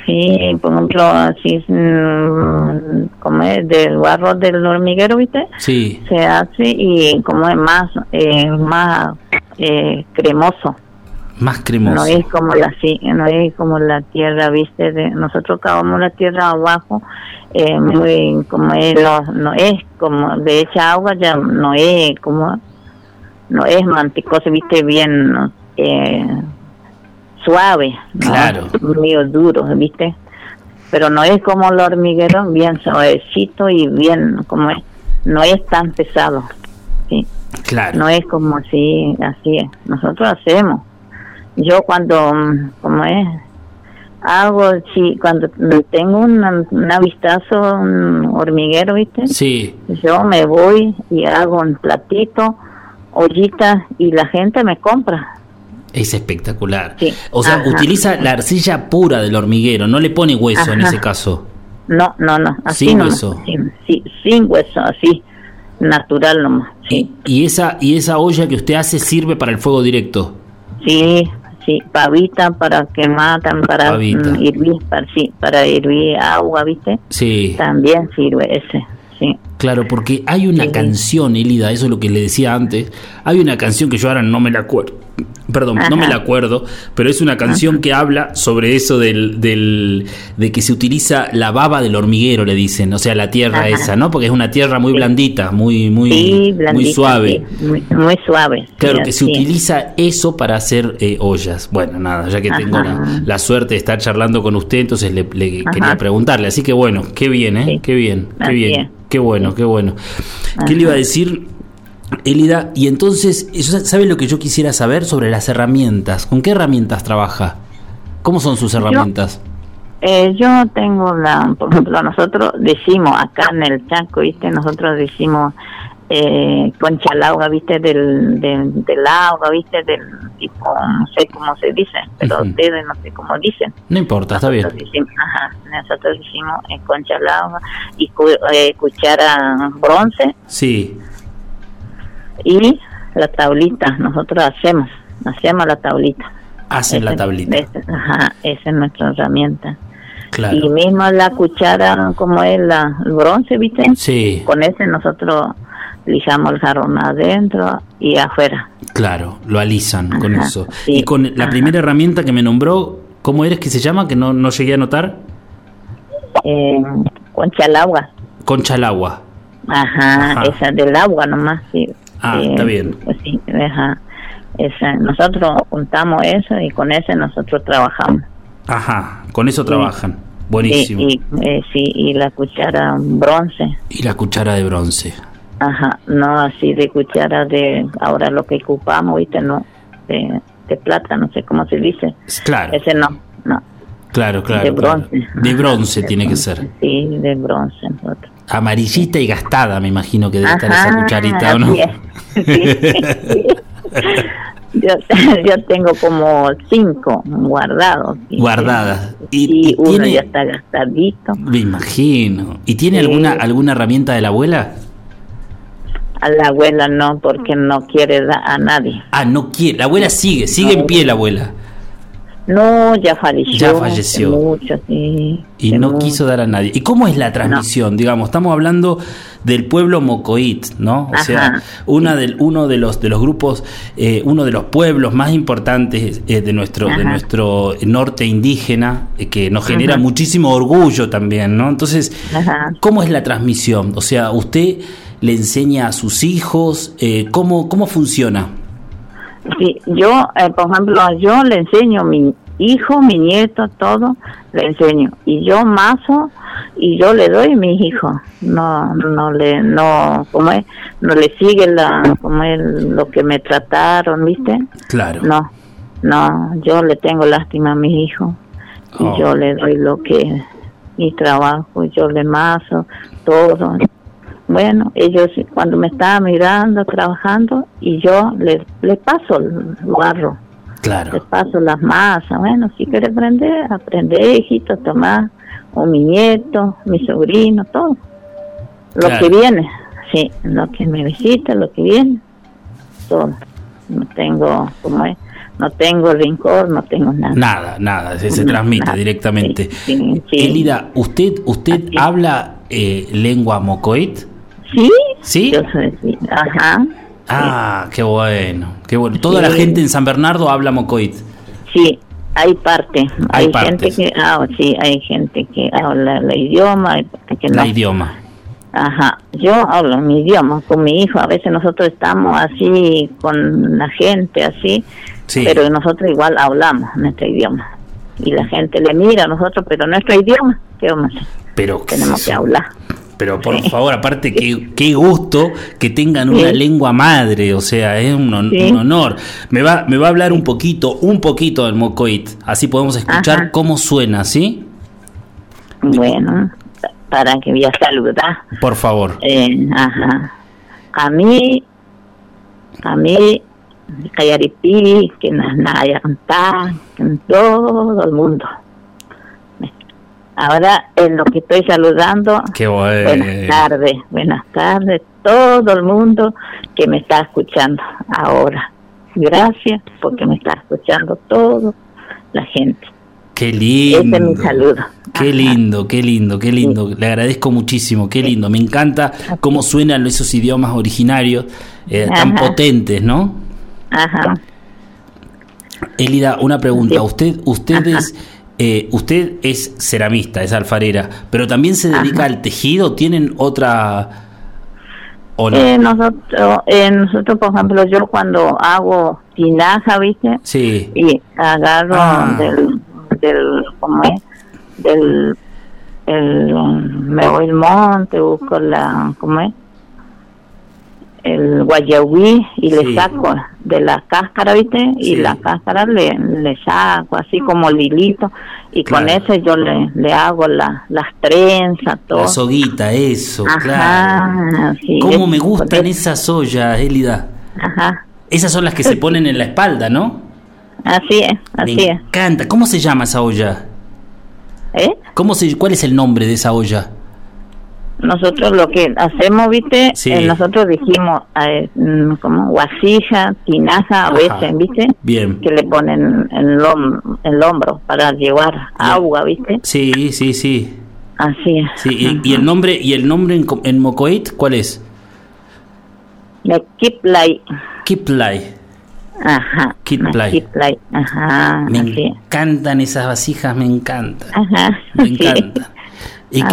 Speaker 5: Sí, por ejemplo, así, mm, como es del barro del hormiguero, ¿viste?
Speaker 2: Sí,
Speaker 5: Se hace y como es más, eh, más eh, cremoso.
Speaker 2: más cremoso.
Speaker 5: No es como la sí, no es como la tierra, viste, de nosotros cavamos la tierra abajo, eh, muy como es no es como de hecha agua ya no es como no es manticoso, viste, bien eh, suave, ¿no?
Speaker 2: Claro.
Speaker 5: medio duro, viste, pero no es como el hormiguero, bien suavecito y bien como es, no es tan pesado, sí.
Speaker 2: Claro.
Speaker 5: No es como así, así es. Nosotros hacemos. Yo cuando, como es, hago, sí, cuando tengo una- un vistazo, un hormiguero, ¿viste?
Speaker 2: Sí,
Speaker 5: Yo me voy y hago un platito, ollitas, y la gente me compra.
Speaker 2: Es espectacular.
Speaker 5: Sí.
Speaker 2: O sea,
Speaker 5: Ajá.
Speaker 2: utiliza la arcilla pura del hormiguero, no le pone hueso en ese caso.
Speaker 5: No, no, no, así
Speaker 2: Sin hueso.
Speaker 5: Sí, sí, sin hueso, así, natural nomás. Sí,
Speaker 2: Y, y esa y esa olla que usted hace sirve para el fuego directo.
Speaker 5: sí, sí, pavita para quemar, tam- para
Speaker 2: Pavita.
Speaker 5: mm, hervir, para, sí, para hervir agua, ¿viste?
Speaker 2: Sí,
Speaker 5: También sirve ese, sí.
Speaker 2: Claro, porque hay una
Speaker 5: Sí.
Speaker 2: canción, Elida, eso es lo que le decía antes. Hay una canción que yo ahora no me la acuerdo. Perdón, no me la acuerdo, pero es una canción que habla sobre eso del, del de que se utiliza la baba del hormiguero, le dicen, o sea, la tierra
Speaker 5: Ajá.
Speaker 2: esa, ¿no? Porque es una tierra muy blandita, muy muy
Speaker 5: sí, blandita,
Speaker 2: muy suave.
Speaker 5: sí, muy, muy suave.
Speaker 2: Claro, que se utiliza eso para hacer eh, ollas. Bueno, nada, ya que tengo la, suerte de estar charlando con usted, entonces le, le quería preguntarle. Así que bueno, qué bien, ¿eh? Qué bien, qué bien, qué bueno, qué bueno. ¿Qué le iba a decir? Elida, y entonces, ¿sabe lo que yo quisiera saber sobre las herramientas? ¿Con qué herramientas trabaja? ¿Cómo son sus herramientas?
Speaker 5: Eh, yo tengo la, por ejemplo, nosotros decimos acá en el Chaco, ¿viste? Nosotros decimos eh, concha al agua, ¿viste? Del, del, del agua, ¿viste? Del tipo, no sé cómo se dice, pero ustedes no sé cómo dicen.
Speaker 2: No importa, está bien.
Speaker 5: Nosotros decimos, ajá, nosotros decimos eh, concha agua y cu- eh, cuchara bronce
Speaker 2: Sí,
Speaker 5: y la tablita, nosotros hacemos, hacemos la tablita.
Speaker 2: hacen la tablita.
Speaker 5: ese- ajá, esa es nuestra herramienta. Y
Speaker 2: Claro.
Speaker 5: mismo la cuchara, como es la, el bronce, ¿viste?
Speaker 2: Sí,
Speaker 5: Con ese nosotros lijamos el jarrón adentro y afuera.
Speaker 2: claro, lo alisan con
Speaker 5: Ajá,
Speaker 2: eso.
Speaker 5: sí,
Speaker 2: y con la
Speaker 5: ajá.
Speaker 2: primera herramienta que me nombró, ¿cómo eres que se llama? Que no, no llegué a notar.
Speaker 5: Eh, concha al agua.
Speaker 2: Concha al agua.
Speaker 5: Ajá,
Speaker 2: Ajá.
Speaker 5: esa del agua nomás, sí.
Speaker 2: Ah,
Speaker 5: Eh,
Speaker 2: está bien.
Speaker 5: pues sí, ajá. Esa, nosotros juntamos eso y con ese nosotros trabajamos.
Speaker 2: Ajá, con eso trabajan. Buenísimo.
Speaker 5: Y, y, eh, sí, y la cuchara bronce.
Speaker 2: Y la cuchara de bronce.
Speaker 5: Ajá, no así de cuchara de ahora lo que ocupamos, ¿viste? No, de, de plata, no sé cómo se dice.
Speaker 2: Claro,
Speaker 5: Ese no, no.
Speaker 2: claro, claro.
Speaker 5: de
Speaker 2: claro.
Speaker 5: bronce.
Speaker 2: De bronce
Speaker 5: de
Speaker 2: tiene que ser.
Speaker 5: Sí, de bronce.
Speaker 2: Amarillita y gastada, me imagino que debe estar esa cucharita, ¿o no?
Speaker 5: Sí, sí. [LAUGHS] Yo, [LAUGHS] yo tengo como cinco guardados.
Speaker 2: Guardadas.
Speaker 5: Y,
Speaker 2: Y,
Speaker 5: uno
Speaker 2: tiene,
Speaker 5: ya está gastadito.
Speaker 2: me imagino. ¿Y tiene
Speaker 5: Sí.
Speaker 2: alguna alguna herramienta de la abuela?
Speaker 5: A la abuela no, porque no quiere dar a nadie.
Speaker 2: Ah, no quiere. La abuela sigue, sigue en pie la abuela.
Speaker 5: No, ya falleció.
Speaker 2: Ya falleció.
Speaker 5: Mucho, sí.
Speaker 2: Y no
Speaker 5: mucho.
Speaker 2: quiso dar a nadie. ¿Y cómo es la transmisión? Digamos, estamos hablando del pueblo Mocoit, ¿no? O sea, una del, uno de los de los grupos, eh, uno de los pueblos más importantes eh, de nuestro de nuestro norte indígena, eh, que nos genera
Speaker 5: Ajá.
Speaker 2: muchísimo orgullo también, ¿no? Entonces,
Speaker 5: Ajá.
Speaker 2: ¿cómo es la transmisión? O sea, usted le enseña a sus hijos, eh, ¿cómo, ¿cómo funciona?
Speaker 5: Sí, yo, eh, por ejemplo, yo le enseño a mi hijo, mi nieto, todo, le enseño. Y yo mazo y yo le doy a mis hijos. No, no le, no, como es, no le sigue la, como es lo que me trataron, ¿viste?
Speaker 2: Claro.
Speaker 5: No, no, yo le tengo lástima a mis hijos. Y
Speaker 2: Oh.
Speaker 5: yo le doy lo que, mi trabajo, yo le mazo, todo. Bueno, ellos cuando me estaban mirando, trabajando, y yo le, le paso el barro,
Speaker 2: Claro.
Speaker 5: paso las masas. Bueno, si quiere aprender, aprende, hijito, toma, o mi nieto, mi sobrino, todo. Lo
Speaker 2: Claro.
Speaker 5: que viene, sí, lo que me visita, lo que viene, todo. No tengo, como es, no tengo rincón, no tengo nada.
Speaker 2: Nada, nada, se, se
Speaker 5: No,
Speaker 2: transmite
Speaker 5: nada.
Speaker 2: directamente.
Speaker 5: Sí, sí, sí.
Speaker 2: Elida, ¿usted, usted
Speaker 5: Así.
Speaker 2: habla eh, lengua mocoit?
Speaker 5: ¿Sí?
Speaker 2: ¿Sí?
Speaker 5: Yo soy, sí. Ajá.
Speaker 2: Ah, qué bueno, qué bueno. Toda la gente en San Bernardo habla mocoit.
Speaker 5: Sí, hay parte.
Speaker 2: Hay
Speaker 5: Hay, gente que, ah, sí, hay gente que habla el idioma, que no.
Speaker 2: La idioma.
Speaker 5: Ajá, yo hablo mi idioma con mi hijo. A veces nosotros estamos así con la gente, así,
Speaker 2: Sí.
Speaker 5: pero nosotros igual hablamos nuestro idioma. Y la gente le mira a nosotros, pero nuestro idioma, ¿qué vamos a hacer?
Speaker 2: Pero,
Speaker 5: Tenemos que hablar.
Speaker 2: Pero por favor, aparte, qué, qué gusto que tengan una
Speaker 5: Sí.
Speaker 2: lengua madre, o sea, es un,
Speaker 5: Sí.
Speaker 2: un honor. Me va, me va a hablar un poquito, un poquito del mocoit, así podemos escuchar
Speaker 5: Ajá.
Speaker 2: cómo suena, ¿sí?
Speaker 5: Bueno, para que voy a saludar.
Speaker 2: Por favor.
Speaker 5: Eh, ajá. A mí, a mí, Cayaripi, que naya cantar, en todo el mundo. Ahora, en lo que estoy saludando,
Speaker 2: Qué bueno.
Speaker 5: buenas tardes, buenas tardes, todo el mundo que me está escuchando ahora. Gracias porque me está escuchando todo la gente.
Speaker 2: Qué lindo.
Speaker 5: Ese es mi saludo.
Speaker 2: Qué lindo, qué lindo, qué lindo. Le agradezco muchísimo, qué lindo. Me encanta cómo suenan esos idiomas originarios eh, tan potentes, ¿no?
Speaker 5: Ajá.
Speaker 2: Elida, una pregunta.
Speaker 5: Sí.
Speaker 2: Usted, usted
Speaker 5: Ajá.
Speaker 2: es, eh, usted es ceramista, es alfarera, pero también se dedica
Speaker 5: Ajá.
Speaker 2: al tejido. ¿Tienen otra o no?
Speaker 5: Eh, nosotros, eh, nosotros, por ejemplo, yo cuando hago tinaja, ¿viste?
Speaker 2: sí.
Speaker 5: Y agarro
Speaker 2: Ah.
Speaker 5: del, del, ¿cómo es? Del, el, me voy al monte, busco la, ¿cómo es? El guayabí y
Speaker 2: Sí.
Speaker 5: le saco de la cáscara, ¿viste? Y la cáscara le, le saco así como lilito y con eso yo le, le hago la, las trenzas, todo.
Speaker 2: La soguita, eso,
Speaker 5: Ajá,
Speaker 2: claro.
Speaker 5: sí,
Speaker 2: ¿Cómo
Speaker 5: es-
Speaker 2: me gustan esas ollas, Elida?
Speaker 5: Ajá,
Speaker 2: Esas son las que se ponen en la espalda, ¿no?
Speaker 5: así es, así
Speaker 2: Me
Speaker 5: es.
Speaker 2: encanta. ¿Cómo se llama esa olla?
Speaker 5: ¿Eh?
Speaker 2: ¿Cómo se, ¿Cuál es el nombre de esa olla?
Speaker 5: Nosotros lo que hacemos, ¿viste?
Speaker 2: Sí.
Speaker 5: Eh, nosotros dijimos, eh, mm, como guasilla, tinaja, a veces, ¿viste?
Speaker 2: Bien.
Speaker 5: Que le ponen en el, hom- el hombro para llevar agua, ¿viste?
Speaker 2: Sí, sí, sí.
Speaker 5: Así es.
Speaker 2: sí y, y el nombre y el nombre en, en Mocoit, ¿cuál es?
Speaker 5: Me Kiplay.
Speaker 2: Kiplay.
Speaker 5: Ajá.
Speaker 2: Kiplay.
Speaker 5: Ajá.
Speaker 2: Me encantan esas vasijas, me encantan.
Speaker 5: Ajá.
Speaker 2: Me [LAUGHS]
Speaker 5: sí.
Speaker 2: ¿Y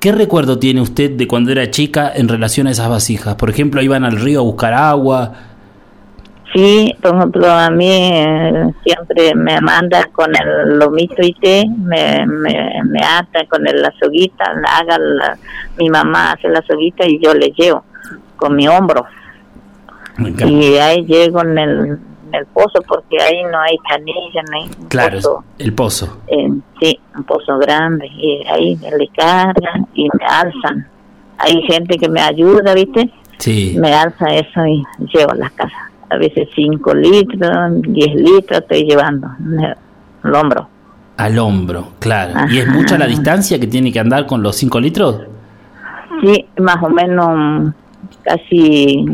Speaker 2: qué, recuerdo tiene usted de cuando era chica en relación a esas vasijas? Por ejemplo, iban al río a buscar agua.
Speaker 5: Sí, por ejemplo, a mí eh, siempre me manda con el lomito y té, me, me, me ata con el- la soguita, la haga la- mi mamá hace la soguita y yo le llevo con mi hombro. Y ahí llego en el, el pozo porque ahí no hay canilla, no hay
Speaker 2: Claro,
Speaker 5: pozo,
Speaker 2: el pozo.
Speaker 5: eh, sí, un pozo grande. Y ahí le cargan y me alzan. Hay gente que me ayuda, ¿viste?
Speaker 2: Sí.
Speaker 5: Me alza eso y llevo a la casa. a veces 5 litros, 10 litros estoy llevando en el hombro.
Speaker 2: Al hombro, claro. ¿Y es mucha la distancia que tiene que andar con los 5 litros?
Speaker 5: Sí, más o menos casi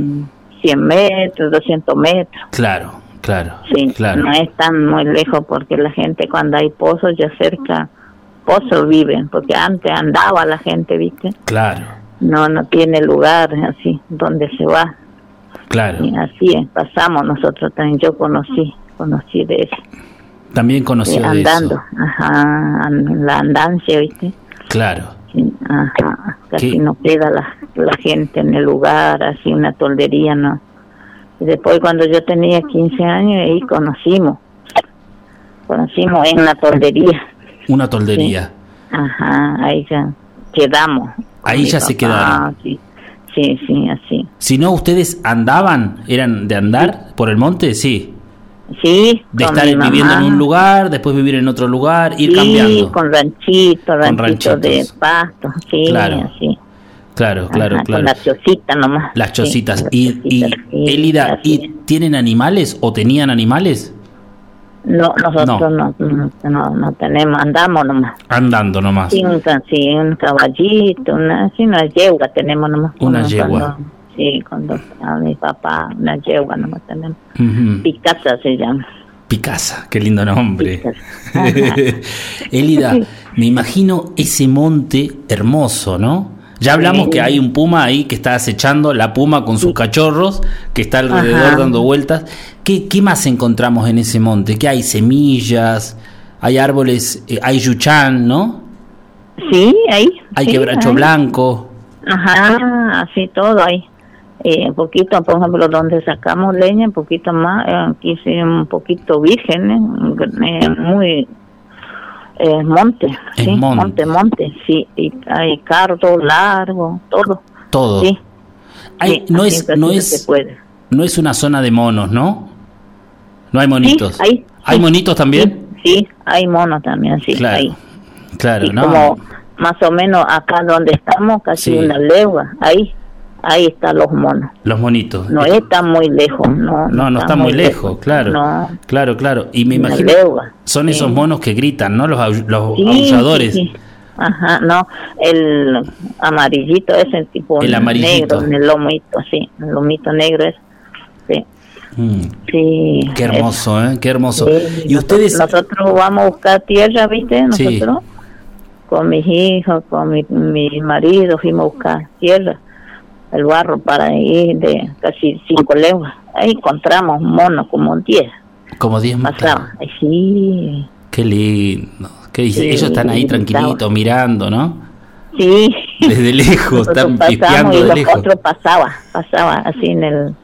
Speaker 5: 100 metros, 200 metros.
Speaker 2: Claro, claro.
Speaker 5: Sí,
Speaker 2: claro.
Speaker 5: no es tan muy lejos porque la gente cuando hay pozos ya cerca, pozos viven, porque antes andaba la gente, ¿viste?
Speaker 2: Claro,
Speaker 5: No, no tiene lugar así donde se va.
Speaker 2: claro.
Speaker 5: Y así es, pasamos nosotros también, yo conocí, conocí de eso,
Speaker 2: También conoció de
Speaker 5: andando,
Speaker 2: eso.
Speaker 5: ajá, la andancia, ¿viste?
Speaker 2: Claro.
Speaker 5: Sí, ajá, casi
Speaker 2: ¿Qué?
Speaker 5: no queda la, la gente en el lugar, así una toldería, ¿no? Y después cuando yo tenía 15 años, ahí conocimos, conocimos en una toldería,
Speaker 2: Una toldería.
Speaker 5: ajá, ahí ya quedamos.
Speaker 2: Ahí ya se quedaron.
Speaker 5: Sí, sí, sí, así.
Speaker 2: Si no, ustedes andaban, eran de andar por el monte, sí.
Speaker 5: Sí,
Speaker 2: De estar viviendo en un lugar, después vivir en otro lugar, ir
Speaker 5: sí,
Speaker 2: cambiando.
Speaker 5: con ranchito, ranchito
Speaker 2: ranchitos.
Speaker 5: de pasto, sí,
Speaker 2: Claro,
Speaker 5: así.
Speaker 2: Claro, claro,
Speaker 5: Ajá,
Speaker 2: claro.
Speaker 5: Con la chocita nomás.
Speaker 2: Las
Speaker 5: sí,
Speaker 2: chocitas.
Speaker 5: las
Speaker 2: y, y
Speaker 5: chocitas, sí,
Speaker 2: Elida,
Speaker 5: así
Speaker 2: ¿y
Speaker 5: es.
Speaker 2: tienen animales o tenían animales?
Speaker 5: No, nosotros no, no, no, no tenemos, andamos nomás.
Speaker 2: Andando nomás.
Speaker 5: Sí, un, ca- sí, un caballito, una, sí, una yegua tenemos nomás.
Speaker 2: Una yegua.
Speaker 5: cuando- sí, cuando a mi papá, una yegua nomás tenemos.
Speaker 2: Ujú.
Speaker 5: Picasa se llama.
Speaker 2: Picasa, qué lindo nombre. [LAUGHS] Elida, me imagino ese monte hermoso, ¿no? Ya hablamos que hay un puma ahí que está acechando, la puma con sus cachorros, que está alrededor
Speaker 5: Ajá.
Speaker 2: dando vueltas. ¿Qué, ¿Qué más encontramos en ese monte? ¿Qué hay? Semillas, hay árboles, eh, hay yuchán, ¿no?
Speaker 5: Sí, ahí.
Speaker 2: Hay
Speaker 5: sí,
Speaker 2: quebracho
Speaker 5: ahí.
Speaker 2: blanco.
Speaker 5: Ajá, así todo ahí. Eh, un poquito, por ejemplo, donde sacamos leña, un poquito más, eh, aquí sí, un poquito virgen, eh, muy eh, monte, sí,
Speaker 2: monte.
Speaker 5: monte, monte, sí, y hay cardo largo, todo,
Speaker 2: Todo.
Speaker 5: sí.
Speaker 2: Hay-
Speaker 5: sí,
Speaker 2: no, es, no, es, no es una zona de monos, ¿no? No hay monitos.
Speaker 5: Sí,
Speaker 2: ¿Hay
Speaker 5: sí,
Speaker 2: monitos también?
Speaker 5: Sí, hay monos también, sí,
Speaker 2: claro. Claro, ¿no?
Speaker 5: como más o menos acá donde estamos, casi una legua, ahí, ahí están los monos.
Speaker 2: Los monitos.
Speaker 5: No está muy lejos, no.
Speaker 2: No, no está muy lejos, claro.
Speaker 5: No,
Speaker 2: Claro, claro. Y me imagino. Son esos monos que gritan, ¿no? Los, los
Speaker 5: Sí,
Speaker 2: aulladores.
Speaker 5: sí, sí. Ajá, no, el amarillito ese tipo
Speaker 2: El amarillito.
Speaker 5: negro, el lomito, sí, el lomito negro es, sí,
Speaker 2: Mm,
Speaker 5: sí.
Speaker 2: qué hermoso, ¿eh? Qué hermoso.
Speaker 5: Sí,
Speaker 2: Y ustedes.
Speaker 5: Nosotros vamos a buscar tierra, ¿viste?
Speaker 2: Sí.
Speaker 5: Nosotros, con mis hijos, con mi, mi marido, fuimos a buscar tierra, el barro para ir de casi cinco leguas. Ahí encontramos monos como 10,
Speaker 2: Como 10 más.
Speaker 5: pasaba. Ay, sí,
Speaker 2: Qué lindo. ¿Qué?
Speaker 5: Sí,
Speaker 2: Ellos están ahí tranquilitos, mirando, ¿no?
Speaker 5: sí.
Speaker 2: Desde lejos, están pispeando
Speaker 5: y
Speaker 2: de
Speaker 5: los
Speaker 2: lejos.
Speaker 5: otros pasaba, pasaba así en el,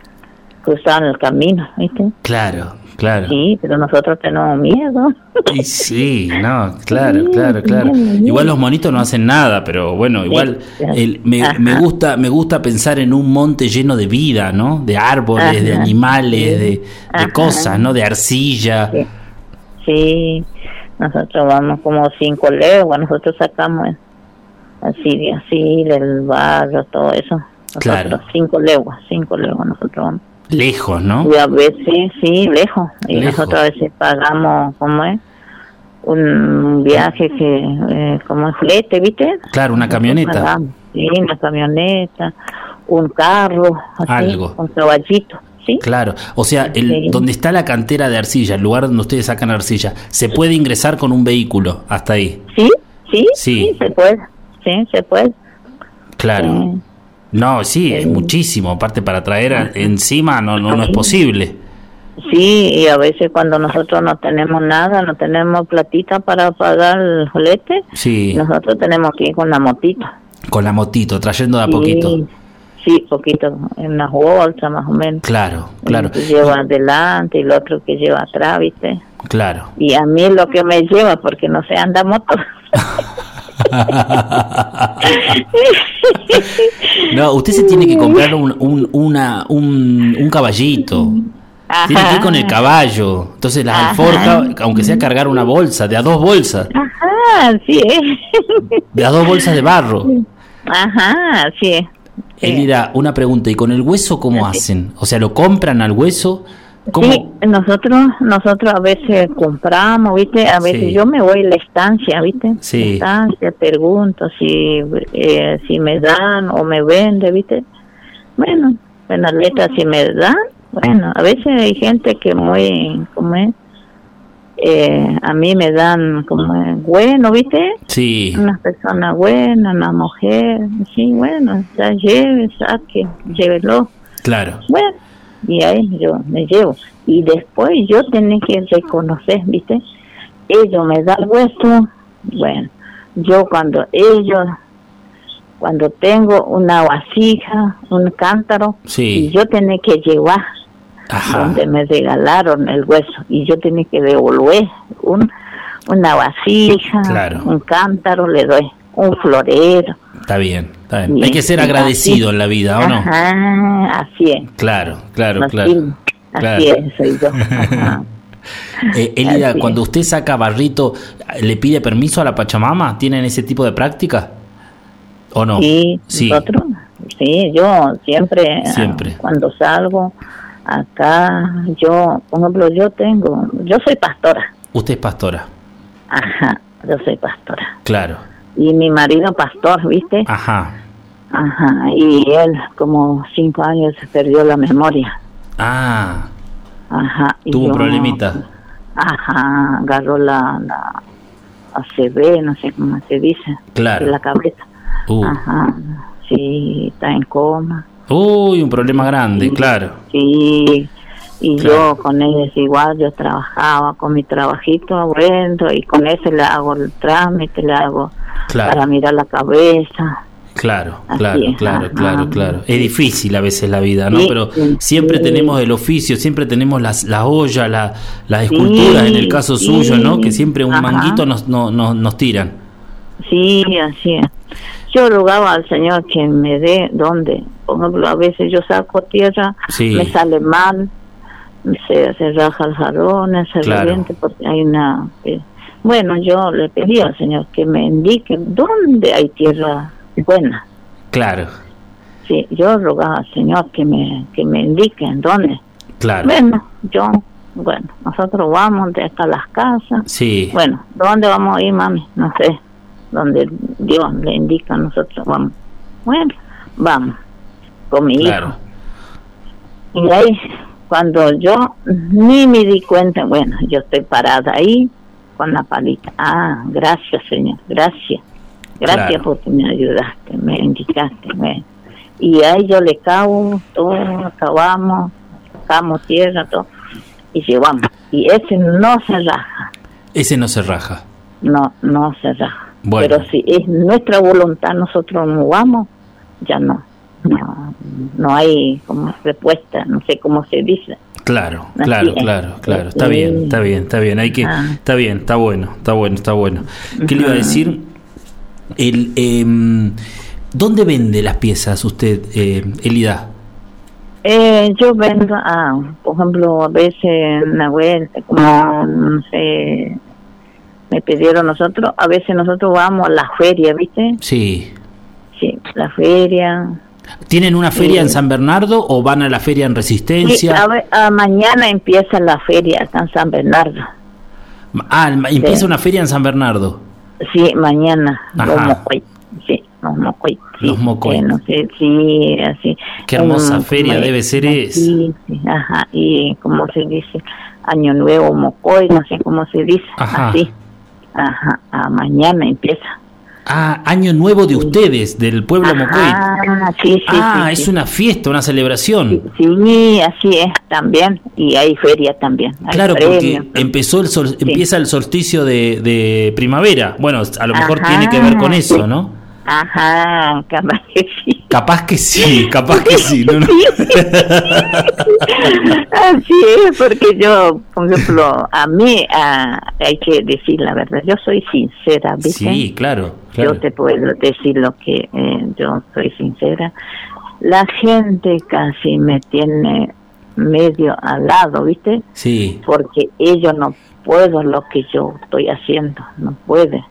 Speaker 5: cruzaban el camino, ¿viste?
Speaker 2: Claro, claro.
Speaker 5: Sí, pero nosotros tenemos miedo.
Speaker 2: Y sí, no, claro,
Speaker 5: Sí,
Speaker 2: claro, claro. Igual los monitos no hacen nada, pero bueno, igual
Speaker 5: claro.
Speaker 2: el- me, me gusta me gusta pensar en un monte lleno de vida, ¿no? De árboles, de
Speaker 5: Ajá.
Speaker 2: animales, de, de cosas, ¿no? De arcilla.
Speaker 5: Sí. Sí, nosotros vamos como cinco leguas, nosotros sacamos así, de así, del barrio, todo eso. Nosotros
Speaker 2: Claro.
Speaker 5: cinco leguas, cinco leguas nosotros vamos.
Speaker 2: Lejos, ¿no?
Speaker 5: Y a veces, sí, lejos. Y
Speaker 2: Lejos.
Speaker 5: nosotros a veces pagamos, ¿cómo es? Un viaje que, eh, como es flete, ¿viste?
Speaker 2: Claro, una camioneta.
Speaker 5: pagamos, Sí, una camioneta, un carro, así,
Speaker 2: Algo.
Speaker 5: un caballito, ¿sí?
Speaker 2: Claro, o sea, el,
Speaker 5: Sí.
Speaker 2: donde está la cantera de arcilla, el lugar donde ustedes sacan arcilla, se puede ingresar con un vehículo hasta ahí.
Speaker 5: Sí, sí,
Speaker 2: Sí.
Speaker 5: sí, se puede, sí, se puede.
Speaker 2: Claro. No, sí, es muchísimo. Aparte, para traer a- encima no, no, no es posible.
Speaker 5: Sí, y a veces cuando nosotros no tenemos nada, no tenemos platita para pagar el jolete,
Speaker 2: Sí,
Speaker 5: nosotros tenemos que ir con la motita.
Speaker 2: con la motito, trayendo de a
Speaker 5: Sí,
Speaker 2: poquito.
Speaker 5: Sí, poquito, en las bolsas más o menos.
Speaker 2: Claro, claro,
Speaker 5: El que lleva adelante y el otro que lleva atrás, ¿viste?
Speaker 2: claro.
Speaker 5: Y a mí lo que me lleva, porque no sé, anda moto. [LAUGHS] [LAUGHS]
Speaker 2: No, usted se tiene que comprar un, un, una, un, un caballito. Tiene que ir con el caballo. Entonces las
Speaker 5: Ajá.
Speaker 2: alforjas, aunque sea cargar una bolsa, de a dos bolsas,
Speaker 5: Ajá, sí.
Speaker 2: de a dos bolsas de barro.
Speaker 5: Ajá, sí.
Speaker 2: Elida, una pregunta, ¿y con el hueso cómo hacen? O sea, ¿lo compran al hueso? ¿Cómo?
Speaker 5: Sí, nosotros, nosotros a veces compramos, ¿viste? A veces
Speaker 2: Sí.
Speaker 5: yo me voy a la estancia, ¿viste?
Speaker 2: Sí.
Speaker 5: La estancia, pregunto si, eh, si me dan o me vende, ¿viste? Bueno, en la letra si me dan, bueno, a veces hay gente que muy, como es, eh, a mí me dan como bueno, ¿viste?
Speaker 2: Sí,
Speaker 5: Una persona buena, una mujer, sí, bueno, ya lleve, saque, llévelo.
Speaker 2: claro,
Speaker 5: Bueno, y ahí yo me llevo. Y después yo tenía que reconocer, ¿viste? Ellos me dan hueso. Bueno, yo cuando ellos, cuando tengo una vasija, un cántaro,
Speaker 2: Sí.
Speaker 5: y yo tenía que llevar
Speaker 2: ajá,
Speaker 5: donde me regalaron el hueso y yo tenía que devolver un, una vasija,
Speaker 2: Claro.
Speaker 5: un cántaro, le doy un florero.
Speaker 2: está bien, está bien.
Speaker 5: Y-
Speaker 2: Hay que ser agradecido
Speaker 5: así.
Speaker 2: en la vida, ¿o no?
Speaker 5: Ajá, así es.
Speaker 2: Claro, claro,
Speaker 5: Así,
Speaker 2: claro.
Speaker 5: así
Speaker 2: claro.
Speaker 5: es, soy yo. [LAUGHS] Ajá.
Speaker 2: Eh, Elida,
Speaker 5: Así
Speaker 2: cuando usted saca barrito, ¿le pide permiso a la Pachamama? ¿Tienen ese tipo de práctica? ¿O no?
Speaker 5: Sí,
Speaker 2: Sí.
Speaker 5: nosotros, sí, yo siempre, ah,
Speaker 2: Siempre.
Speaker 5: cuando salgo acá, yo, por ejemplo, yo tengo, yo soy pastora,
Speaker 2: Usted es pastora,
Speaker 5: ajá, yo soy pastora.
Speaker 2: claro.
Speaker 5: Y mi marido pastor, ¿viste?
Speaker 2: Ajá.
Speaker 5: Ajá, y él como cinco años perdió la memoria.
Speaker 2: Ah,
Speaker 5: Ajá. y
Speaker 2: tuvo un problemita.
Speaker 5: Ajá, agarró la, la ACV, no sé cómo se dice,
Speaker 2: Claro.
Speaker 5: de la cabeza.
Speaker 2: Uh.
Speaker 5: Ajá, sí, está en coma.
Speaker 2: Uy, un problema grande,
Speaker 5: Sí.
Speaker 2: claro.
Speaker 5: Sí, y
Speaker 2: Claro.
Speaker 5: yo con ellos igual, yo trabajaba con mi trabajito bueno y con ese le hago el trámite, le hago
Speaker 2: Claro.
Speaker 5: para mirar la cabeza.
Speaker 2: Claro,
Speaker 5: Así
Speaker 2: claro,
Speaker 5: es,
Speaker 2: claro,
Speaker 5: ajá.
Speaker 2: claro, claro. Es difícil a veces la vida, ¿no?
Speaker 5: Sí,
Speaker 2: Pero siempre
Speaker 5: sí.
Speaker 2: tenemos el oficio, siempre tenemos las, la olla, la, las esculturas, en el caso suyo, ¿no? Que siempre un
Speaker 5: ajá.
Speaker 2: manguito nos, no- no- nos tiran.
Speaker 5: Sí, así es. Yo rogaba al Señor que me dé donde, por ejemplo, a veces yo saco tierra,
Speaker 2: Sí.
Speaker 5: me sale mal, se, se raja el jarrón, se
Speaker 2: Claro.
Speaker 5: reviente porque hay una... eh, bueno, yo le pedí al Señor que me indique dónde hay tierra buena.
Speaker 2: Claro,
Speaker 5: Sí, yo rogaba al Señor que me, que me indique en dónde.
Speaker 2: claro.
Speaker 5: Bueno, yo, bueno, nosotros vamos de hasta las casas.
Speaker 2: Sí,
Speaker 5: Bueno, ¿dónde vamos a ir, mami? No sé. Donde Dios le indica a nosotros, vamos. Bueno, vamos. Con mi
Speaker 2: claro.
Speaker 5: hijo. Y ahí, cuando yo ni me di cuenta, bueno, yo estoy parada ahí con la palita. Ah, gracias, Señor, gracias. Gracias
Speaker 2: Claro.
Speaker 5: porque me ayudaste, me indicaste. bueno. Y ahí yo le cago, todo, acabamos, sacamos tierra, todo, y llevamos. Y ese no se raja.
Speaker 2: Ese no se raja.
Speaker 5: no, no se raja.
Speaker 2: Bueno.
Speaker 5: Pero si es nuestra voluntad, nosotros no vamos, ya no. No, no hay como respuesta, no sé cómo se dice.
Speaker 2: Claro, claro, claro, claro. Está bien, está bien, está bien. Hay que,
Speaker 5: Ah.
Speaker 2: está bien, está bueno, está bueno, está bueno. ¿Qué le iba a decir? El, em, ¿Dónde vende las piezas usted, eh, Elida?
Speaker 5: Eh, yo vendo, ah, por ejemplo, a veces en la vuelta, como, no sé, me pidieron nosotros, a veces nosotros vamos a la feria, ¿viste?
Speaker 2: Sí.
Speaker 5: Sí, la feria.
Speaker 2: ¿Tienen una feria
Speaker 5: Sí.
Speaker 2: en San Bernardo o van a la feria en
Speaker 5: Sí,
Speaker 2: Resistencia?
Speaker 5: a ver, ah, mañana empieza la feria acá en San Bernardo.
Speaker 2: Ah, empieza
Speaker 5: Sí.
Speaker 2: una feria en San Bernardo.
Speaker 5: Sí, mañana.
Speaker 2: Ajá.
Speaker 5: Los mocoy. Sí, los mocoy. Sí,
Speaker 2: Los mocoy.
Speaker 5: no sé, sí, así.
Speaker 2: Qué hermosa
Speaker 5: Um,
Speaker 2: feria
Speaker 5: como-
Speaker 2: debe ser.
Speaker 5: Sí, sí, ajá. Y como se dice, Año Nuevo Mocoy, no sé cómo se dice.
Speaker 2: Ajá.
Speaker 5: Así. Ajá, a mañana empieza.
Speaker 2: Ah, año nuevo de ustedes, del pueblo Mocoy.
Speaker 5: Ah, sí, sí.
Speaker 2: Ah,
Speaker 5: sí,
Speaker 2: es una fiesta, una celebración.
Speaker 5: Sí, así es también. Y hay feria también. Hay
Speaker 2: Claro, porque empezó el sol- empieza el solsticio de, de primavera. Bueno, a lo mejor
Speaker 5: Ajá,
Speaker 2: tiene que ver con eso. ¿no?
Speaker 5: Ajá, [LAUGHS] capaz que sí.
Speaker 2: Capaz que sí, capaz que sí. ¿no?
Speaker 5: Así es, porque yo, por ejemplo, a mí ah, hay que decir la verdad. Yo soy sincera, ¿viste?
Speaker 2: Sí, claro, claro.
Speaker 5: Yo te puedo decir lo que eh, yo soy sincera. La gente casi me tiene medio al lado, ¿viste?
Speaker 2: Sí,
Speaker 5: Porque ellos no pueden lo que yo estoy haciendo, no puede.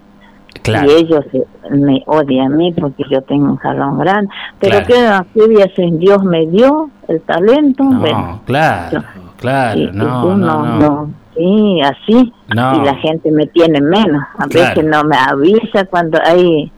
Speaker 2: Claro.
Speaker 5: Y ellos eh, me odian a mí porque yo tengo un jarrón grande. Pero
Speaker 2: Claro.
Speaker 5: que qué Dios me dio el talento.
Speaker 2: No,
Speaker 5: bueno,
Speaker 2: claro, claro,
Speaker 5: y- y
Speaker 2: no, no, no.
Speaker 5: Sí, así.
Speaker 2: No.
Speaker 5: Y la gente me tiene menos. A
Speaker 2: Claro.
Speaker 5: veces no me avisa cuando hay,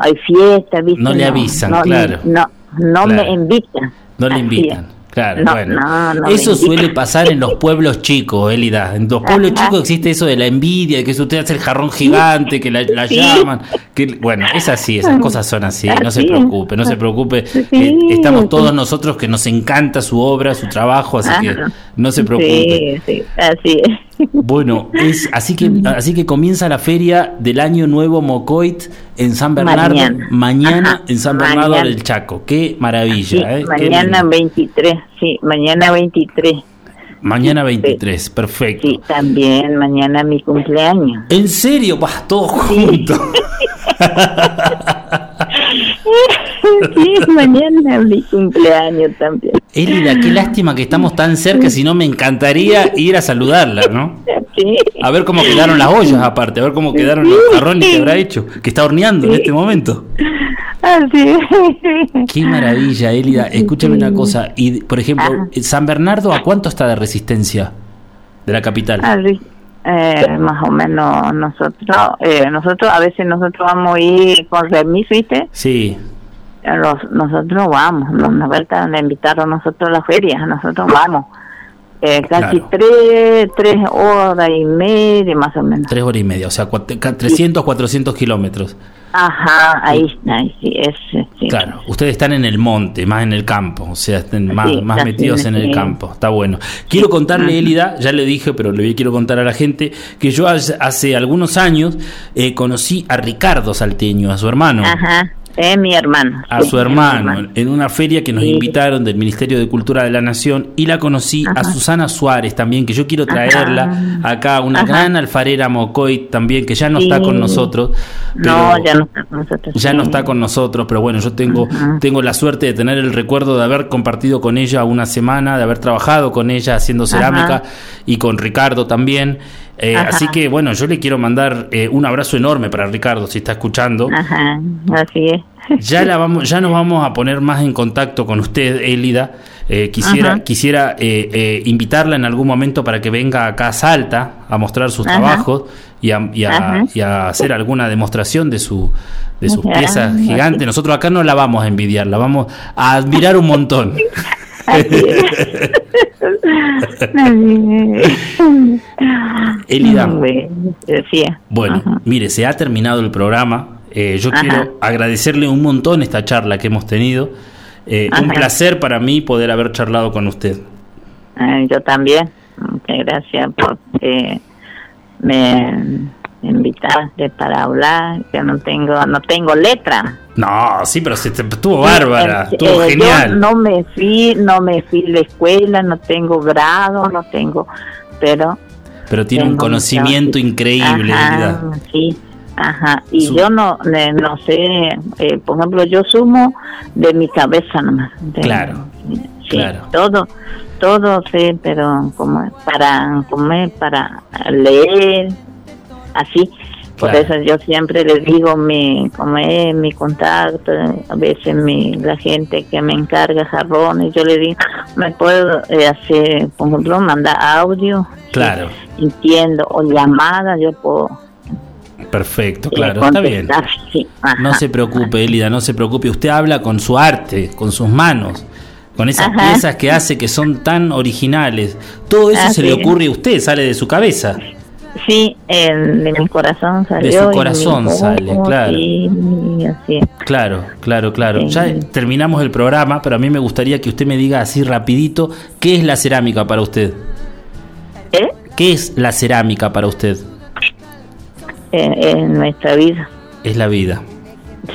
Speaker 5: hay fiesta, ¿viste?
Speaker 2: No le avisan, claro.
Speaker 5: No, no me invitan.
Speaker 2: No le invitan. Claro,
Speaker 5: No,
Speaker 2: bueno.
Speaker 5: no, no me
Speaker 2: eso suele pasar en los [LAUGHS] pueblos chicos, Elida. En los pueblos chicos existe eso de la envidia, de que si usted hace el jarrón gigante, que la, la
Speaker 5: Sí.
Speaker 2: llaman. Que, bueno, es así, esas cosas son así. No se preocupe, no se preocupe.
Speaker 5: Sí.
Speaker 2: Eh, estamos todos nosotros que nos encanta su obra, su trabajo, así que no se preocupe.
Speaker 5: Sí, sí, así es.
Speaker 2: Bueno, es así que así que comienza la feria del Año Nuevo Mocoit en San Bernardo
Speaker 5: Mañana.
Speaker 2: mañana
Speaker 5: Ajá,
Speaker 2: en San Bernardo
Speaker 5: mañana.
Speaker 2: del Chaco. Qué maravilla,
Speaker 5: Sí,
Speaker 2: ¿eh? Qué
Speaker 5: mañana
Speaker 2: lindo.
Speaker 5: 23, sí, mañana 23.
Speaker 2: Mañana 23, perfecto.
Speaker 5: Sí, también mañana mi cumpleaños.
Speaker 2: ¿En serio? Vas todos juntos. [LAUGHS]
Speaker 5: sí, mañana mi cumpleaños también.
Speaker 2: Elida, qué lástima que estamos tan cerca, si no me encantaría ir a saludarla, ¿no?
Speaker 5: Sí.
Speaker 2: A ver cómo quedaron las ollas aparte, a ver cómo quedaron los jarrones que habrá hecho, que está horneando en este momento.
Speaker 5: Así es.
Speaker 2: Qué maravilla, Elida. Escúchame una cosa, y por ejemplo,
Speaker 5: Ajá.
Speaker 2: San Bernardo, ¿a cuánto está de resistencia de la capital?
Speaker 5: Así, eh, más o menos nosotros, eh, nosotros a veces nosotros vamos a ir con remis, ¿viste?
Speaker 2: Sí,
Speaker 5: Los- nosotros vamos, nos, nos vueltan a invitar a nosotros a la feria, nosotros vamos. Eh, casi
Speaker 2: Claro.
Speaker 5: tres, tres horas y media más o menos.
Speaker 2: tres horas y media, o sea, cua- ca- 300, 400 kilómetros.
Speaker 5: Ajá, ahí está, sí, sí.
Speaker 2: Claro, ustedes están en el monte, más en el campo, o sea, están más, más metidos en el campo, está bueno. Quiero contarle, Elida, ya le dije, pero le quiero contar a la gente, que yo hace, hace algunos años eh, conocí a Ricardo Salteño, a su hermano.
Speaker 5: Ajá, es mi hermano.
Speaker 2: A
Speaker 5: sí,
Speaker 2: su hermano, en una feria que nos
Speaker 5: Sí.
Speaker 2: invitaron del Ministerio de Cultura de la Nación y la conocí a Susana Suárez también, que yo quiero traerla acá, una
Speaker 5: Ajá.
Speaker 2: gran alfarera Mocoy también, que ya no
Speaker 5: Sí.
Speaker 2: está con nosotros.
Speaker 5: No, ya no está con nosotros.
Speaker 2: ya no está con nosotros, pero bueno, yo tengo, tengo la suerte de tener el recuerdo de haber compartido con ella una semana, de haber trabajado con ella haciendo cerámica y con Ricardo también. Eh, así que bueno, yo le quiero mandar eh, un abrazo enorme para Ricardo si está escuchando.
Speaker 5: Ajá, así es.
Speaker 2: Ya la vamos, ya nos vamos a poner más en contacto con usted, Elida. Eh, quisiera,
Speaker 5: Ajá.
Speaker 2: quisiera eh, eh, invitarla en algún momento para que venga acá a Salta a mostrar sus
Speaker 5: Ajá.
Speaker 2: trabajos y a, y a-
Speaker 5: Ajá.
Speaker 2: y a hacer alguna demostración de su de sus
Speaker 5: Ajá.
Speaker 2: piezas gigantes. Nosotros acá no la vamos a envidiar, la vamos a admirar un montón. [LAUGHS]
Speaker 5: Así es. [LAUGHS] [LAUGHS]
Speaker 2: Elida.
Speaker 5: Bueno, Ajá.
Speaker 2: mire, se ha terminado el programa. Eh, yo
Speaker 5: Ajá.
Speaker 2: quiero agradecerle un montón esta charla que hemos tenido. Eh, un placer para mí poder haber charlado con usted.
Speaker 5: Ah, yo también. Muchas gracias por que me invitaste para hablar. Yo no tengo, no tengo letra.
Speaker 2: No, sí, pero se te- estuvo bárbara,
Speaker 5: Eh,
Speaker 2: estuvo
Speaker 5: eh,
Speaker 2: genial.
Speaker 5: Yo no me fui, no me fui la escuela, no tengo grado, no tengo, pero
Speaker 2: pero tiene un conocimiento
Speaker 5: mucho-
Speaker 2: increíble,
Speaker 5: Ajá, sí, ajá. Y
Speaker 2: Su-
Speaker 5: yo no, no sé, eh, por ejemplo, yo sumo de mi cabeza nomás. de-
Speaker 2: Claro,
Speaker 5: sí,
Speaker 2: claro.
Speaker 5: Todo, todo sé, pero como para comer, para leer, así. Por
Speaker 2: Claro.
Speaker 5: eso yo siempre les digo mi, como es mi contacto, a veces mi, la gente que me encarga jarrones, yo le digo, me puedo eh, hacer, por ejemplo, mandar audio,
Speaker 2: Claro,
Speaker 5: entiendo, o llamada, yo puedo
Speaker 2: perfecto,
Speaker 5: eh,
Speaker 2: claro, está bien.
Speaker 5: sí, ajá.
Speaker 2: No se preocupe, Elida, no se preocupe. Usted habla con su arte, con sus manos, con esas
Speaker 5: Ajá.
Speaker 2: piezas que hace que son tan originales. Todo eso se
Speaker 5: Así
Speaker 2: le ocurre a usted, sale de su cabeza.
Speaker 5: Sí, el de mi corazón salió.
Speaker 2: De su corazón sale, claro.
Speaker 5: Y así.
Speaker 2: Claro, claro, claro.
Speaker 5: Sí.
Speaker 2: Ya terminamos el programa, pero a mí me gustaría que usted me diga así rapidito, ¿qué es la cerámica para usted?
Speaker 5: ¿Eh?
Speaker 2: ¿Qué es la cerámica para usted?
Speaker 5: En, en nuestra vida.
Speaker 2: Es la vida.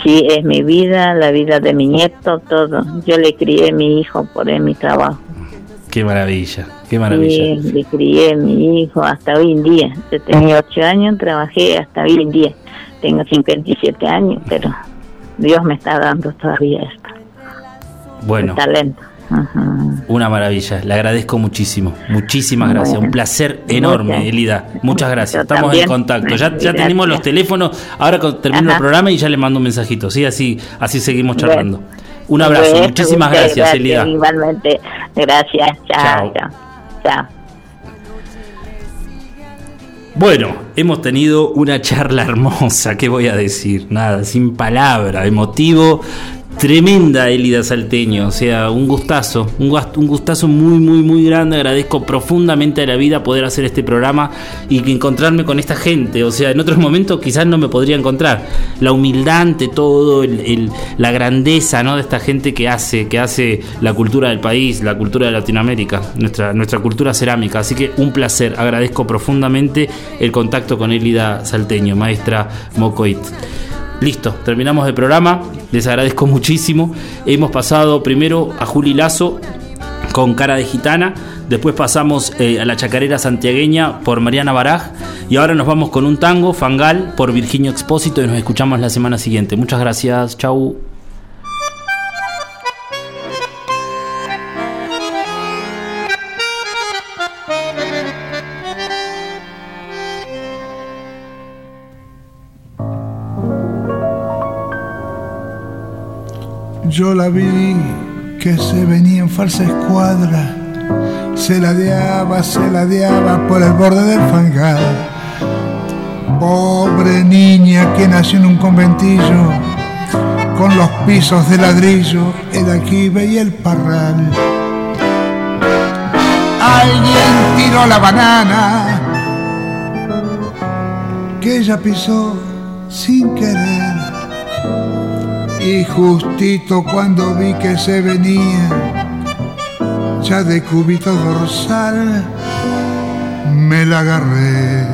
Speaker 5: Sí, es mi vida, la vida de mi nieto, todo. Yo le crié a mi hijo por él, mi trabajo.
Speaker 2: Qué maravilla, qué maravilla.
Speaker 5: Sí, le crié a mi hijo hasta hoy en día. Yo tenía ocho años, trabajé hasta hoy en día. Tengo 57 años, pero Dios me está dando todavía esto,
Speaker 2: Bueno,
Speaker 5: el talento. Ujú.
Speaker 2: Una maravilla, le agradezco muchísimo, muchísimas gracias,
Speaker 5: Bueno.
Speaker 2: un placer enorme,
Speaker 5: Muchas-
Speaker 2: Elida, muchas gracias, estamos
Speaker 5: también.
Speaker 2: en contacto, ya, ya tenemos los teléfonos, ahora termino el
Speaker 5: Ajá.
Speaker 2: programa y ya le mando un mensajito, ¿sí? Así, así seguimos charlando. Un abrazo, muchísimas gracias, Elida.
Speaker 5: Igualmente, gracias.
Speaker 2: Chao.
Speaker 5: Chao, chao.
Speaker 2: Bueno, hemos tenido una charla hermosa, ¿qué voy a decir? Nada, sin palabra, emotivo, tremenda Elida Salteño, o sea, un gustazo, un, gustazo muy, muy, muy grande, agradezco profundamente a la vida poder hacer este programa y encontrarme con esta gente, o sea, en otros momentos quizás no me podría encontrar, la humildad ante todo, el- la grandeza ¿no? de esta gente que hace, que hace la cultura del país, la cultura de Latinoamérica, nuestra, nuestra cultura cerámica, así que un placer, agradezco profundamente el contacto con Elida Salteño, maestra Mocoit. Listo, terminamos el programa. Les agradezco muchísimo. Hemos pasado primero a Juli Lazo con cara de gitana. Después pasamos eh, a la chacarera santiagueña por Mariana Baraj. Y ahora nos vamos con un tango, Fangal, por Virginio Expósito. Y nos escuchamos la semana siguiente. Muchas gracias. Chau.
Speaker 6: Yo la vi que se venía en falsa escuadra, se ladeaba, se ladeaba por el borde del fangal. Pobre niña que nació en un conventillo, con los pisos de ladrillo, el aquí y el parral. Alguien tiró la banana que ella pisó sin querer. Y justito cuando vi que se venía, ya de cúbito dorsal, me la agarré.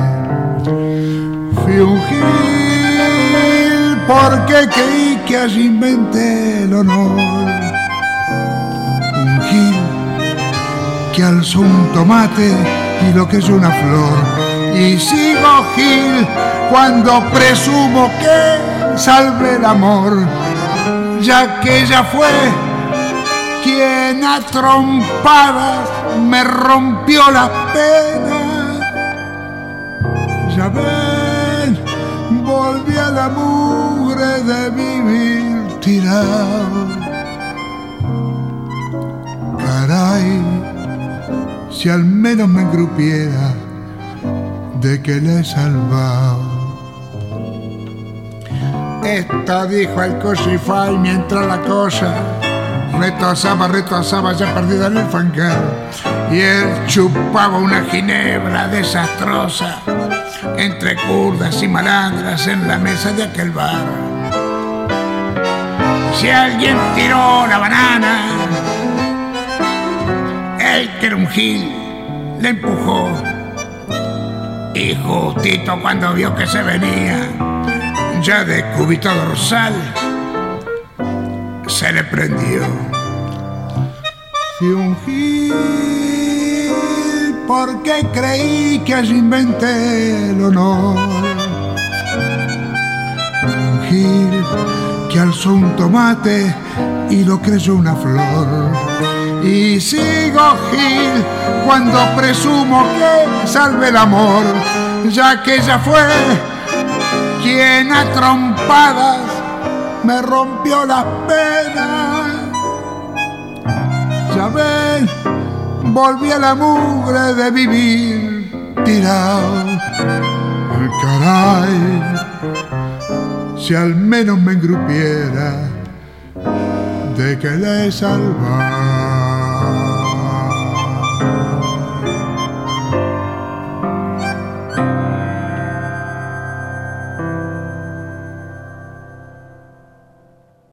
Speaker 6: Fui un gil porque creí que allí inventé el honor. Un gil que alzó un tomate y lo que es una flor. Y sigo gil cuando presumo que salve el amor, ya que ella fue quien a trompadas me rompió la pena. Ya ven, volví a la mugre de vivir tirado. Caray, si al menos me engrupiera de que le he salvado. Esto dijo el Cosify mientras la cosa retrasaba, retrasaba ya perdida el fangal. Y él chupaba una ginebra desastrosa entre curdas y malandras en la mesa de aquel bar. Si alguien tiró la banana, él que era un gil, le empujó. Y justito cuando vio que se venía, ya de cúbito dorsal, se le prendió. Fui un gil porque creí que allí inventé el honor. Un gil que alzó un tomate y lo creyó una flor. Y sigo gil cuando presumo que salve el amor, ya que ella fue quien a trompadas me rompió las penas. Ya ven, volví a la mugre de vivir tirado. Caray, si al menos me engrupiera de que le he salvado.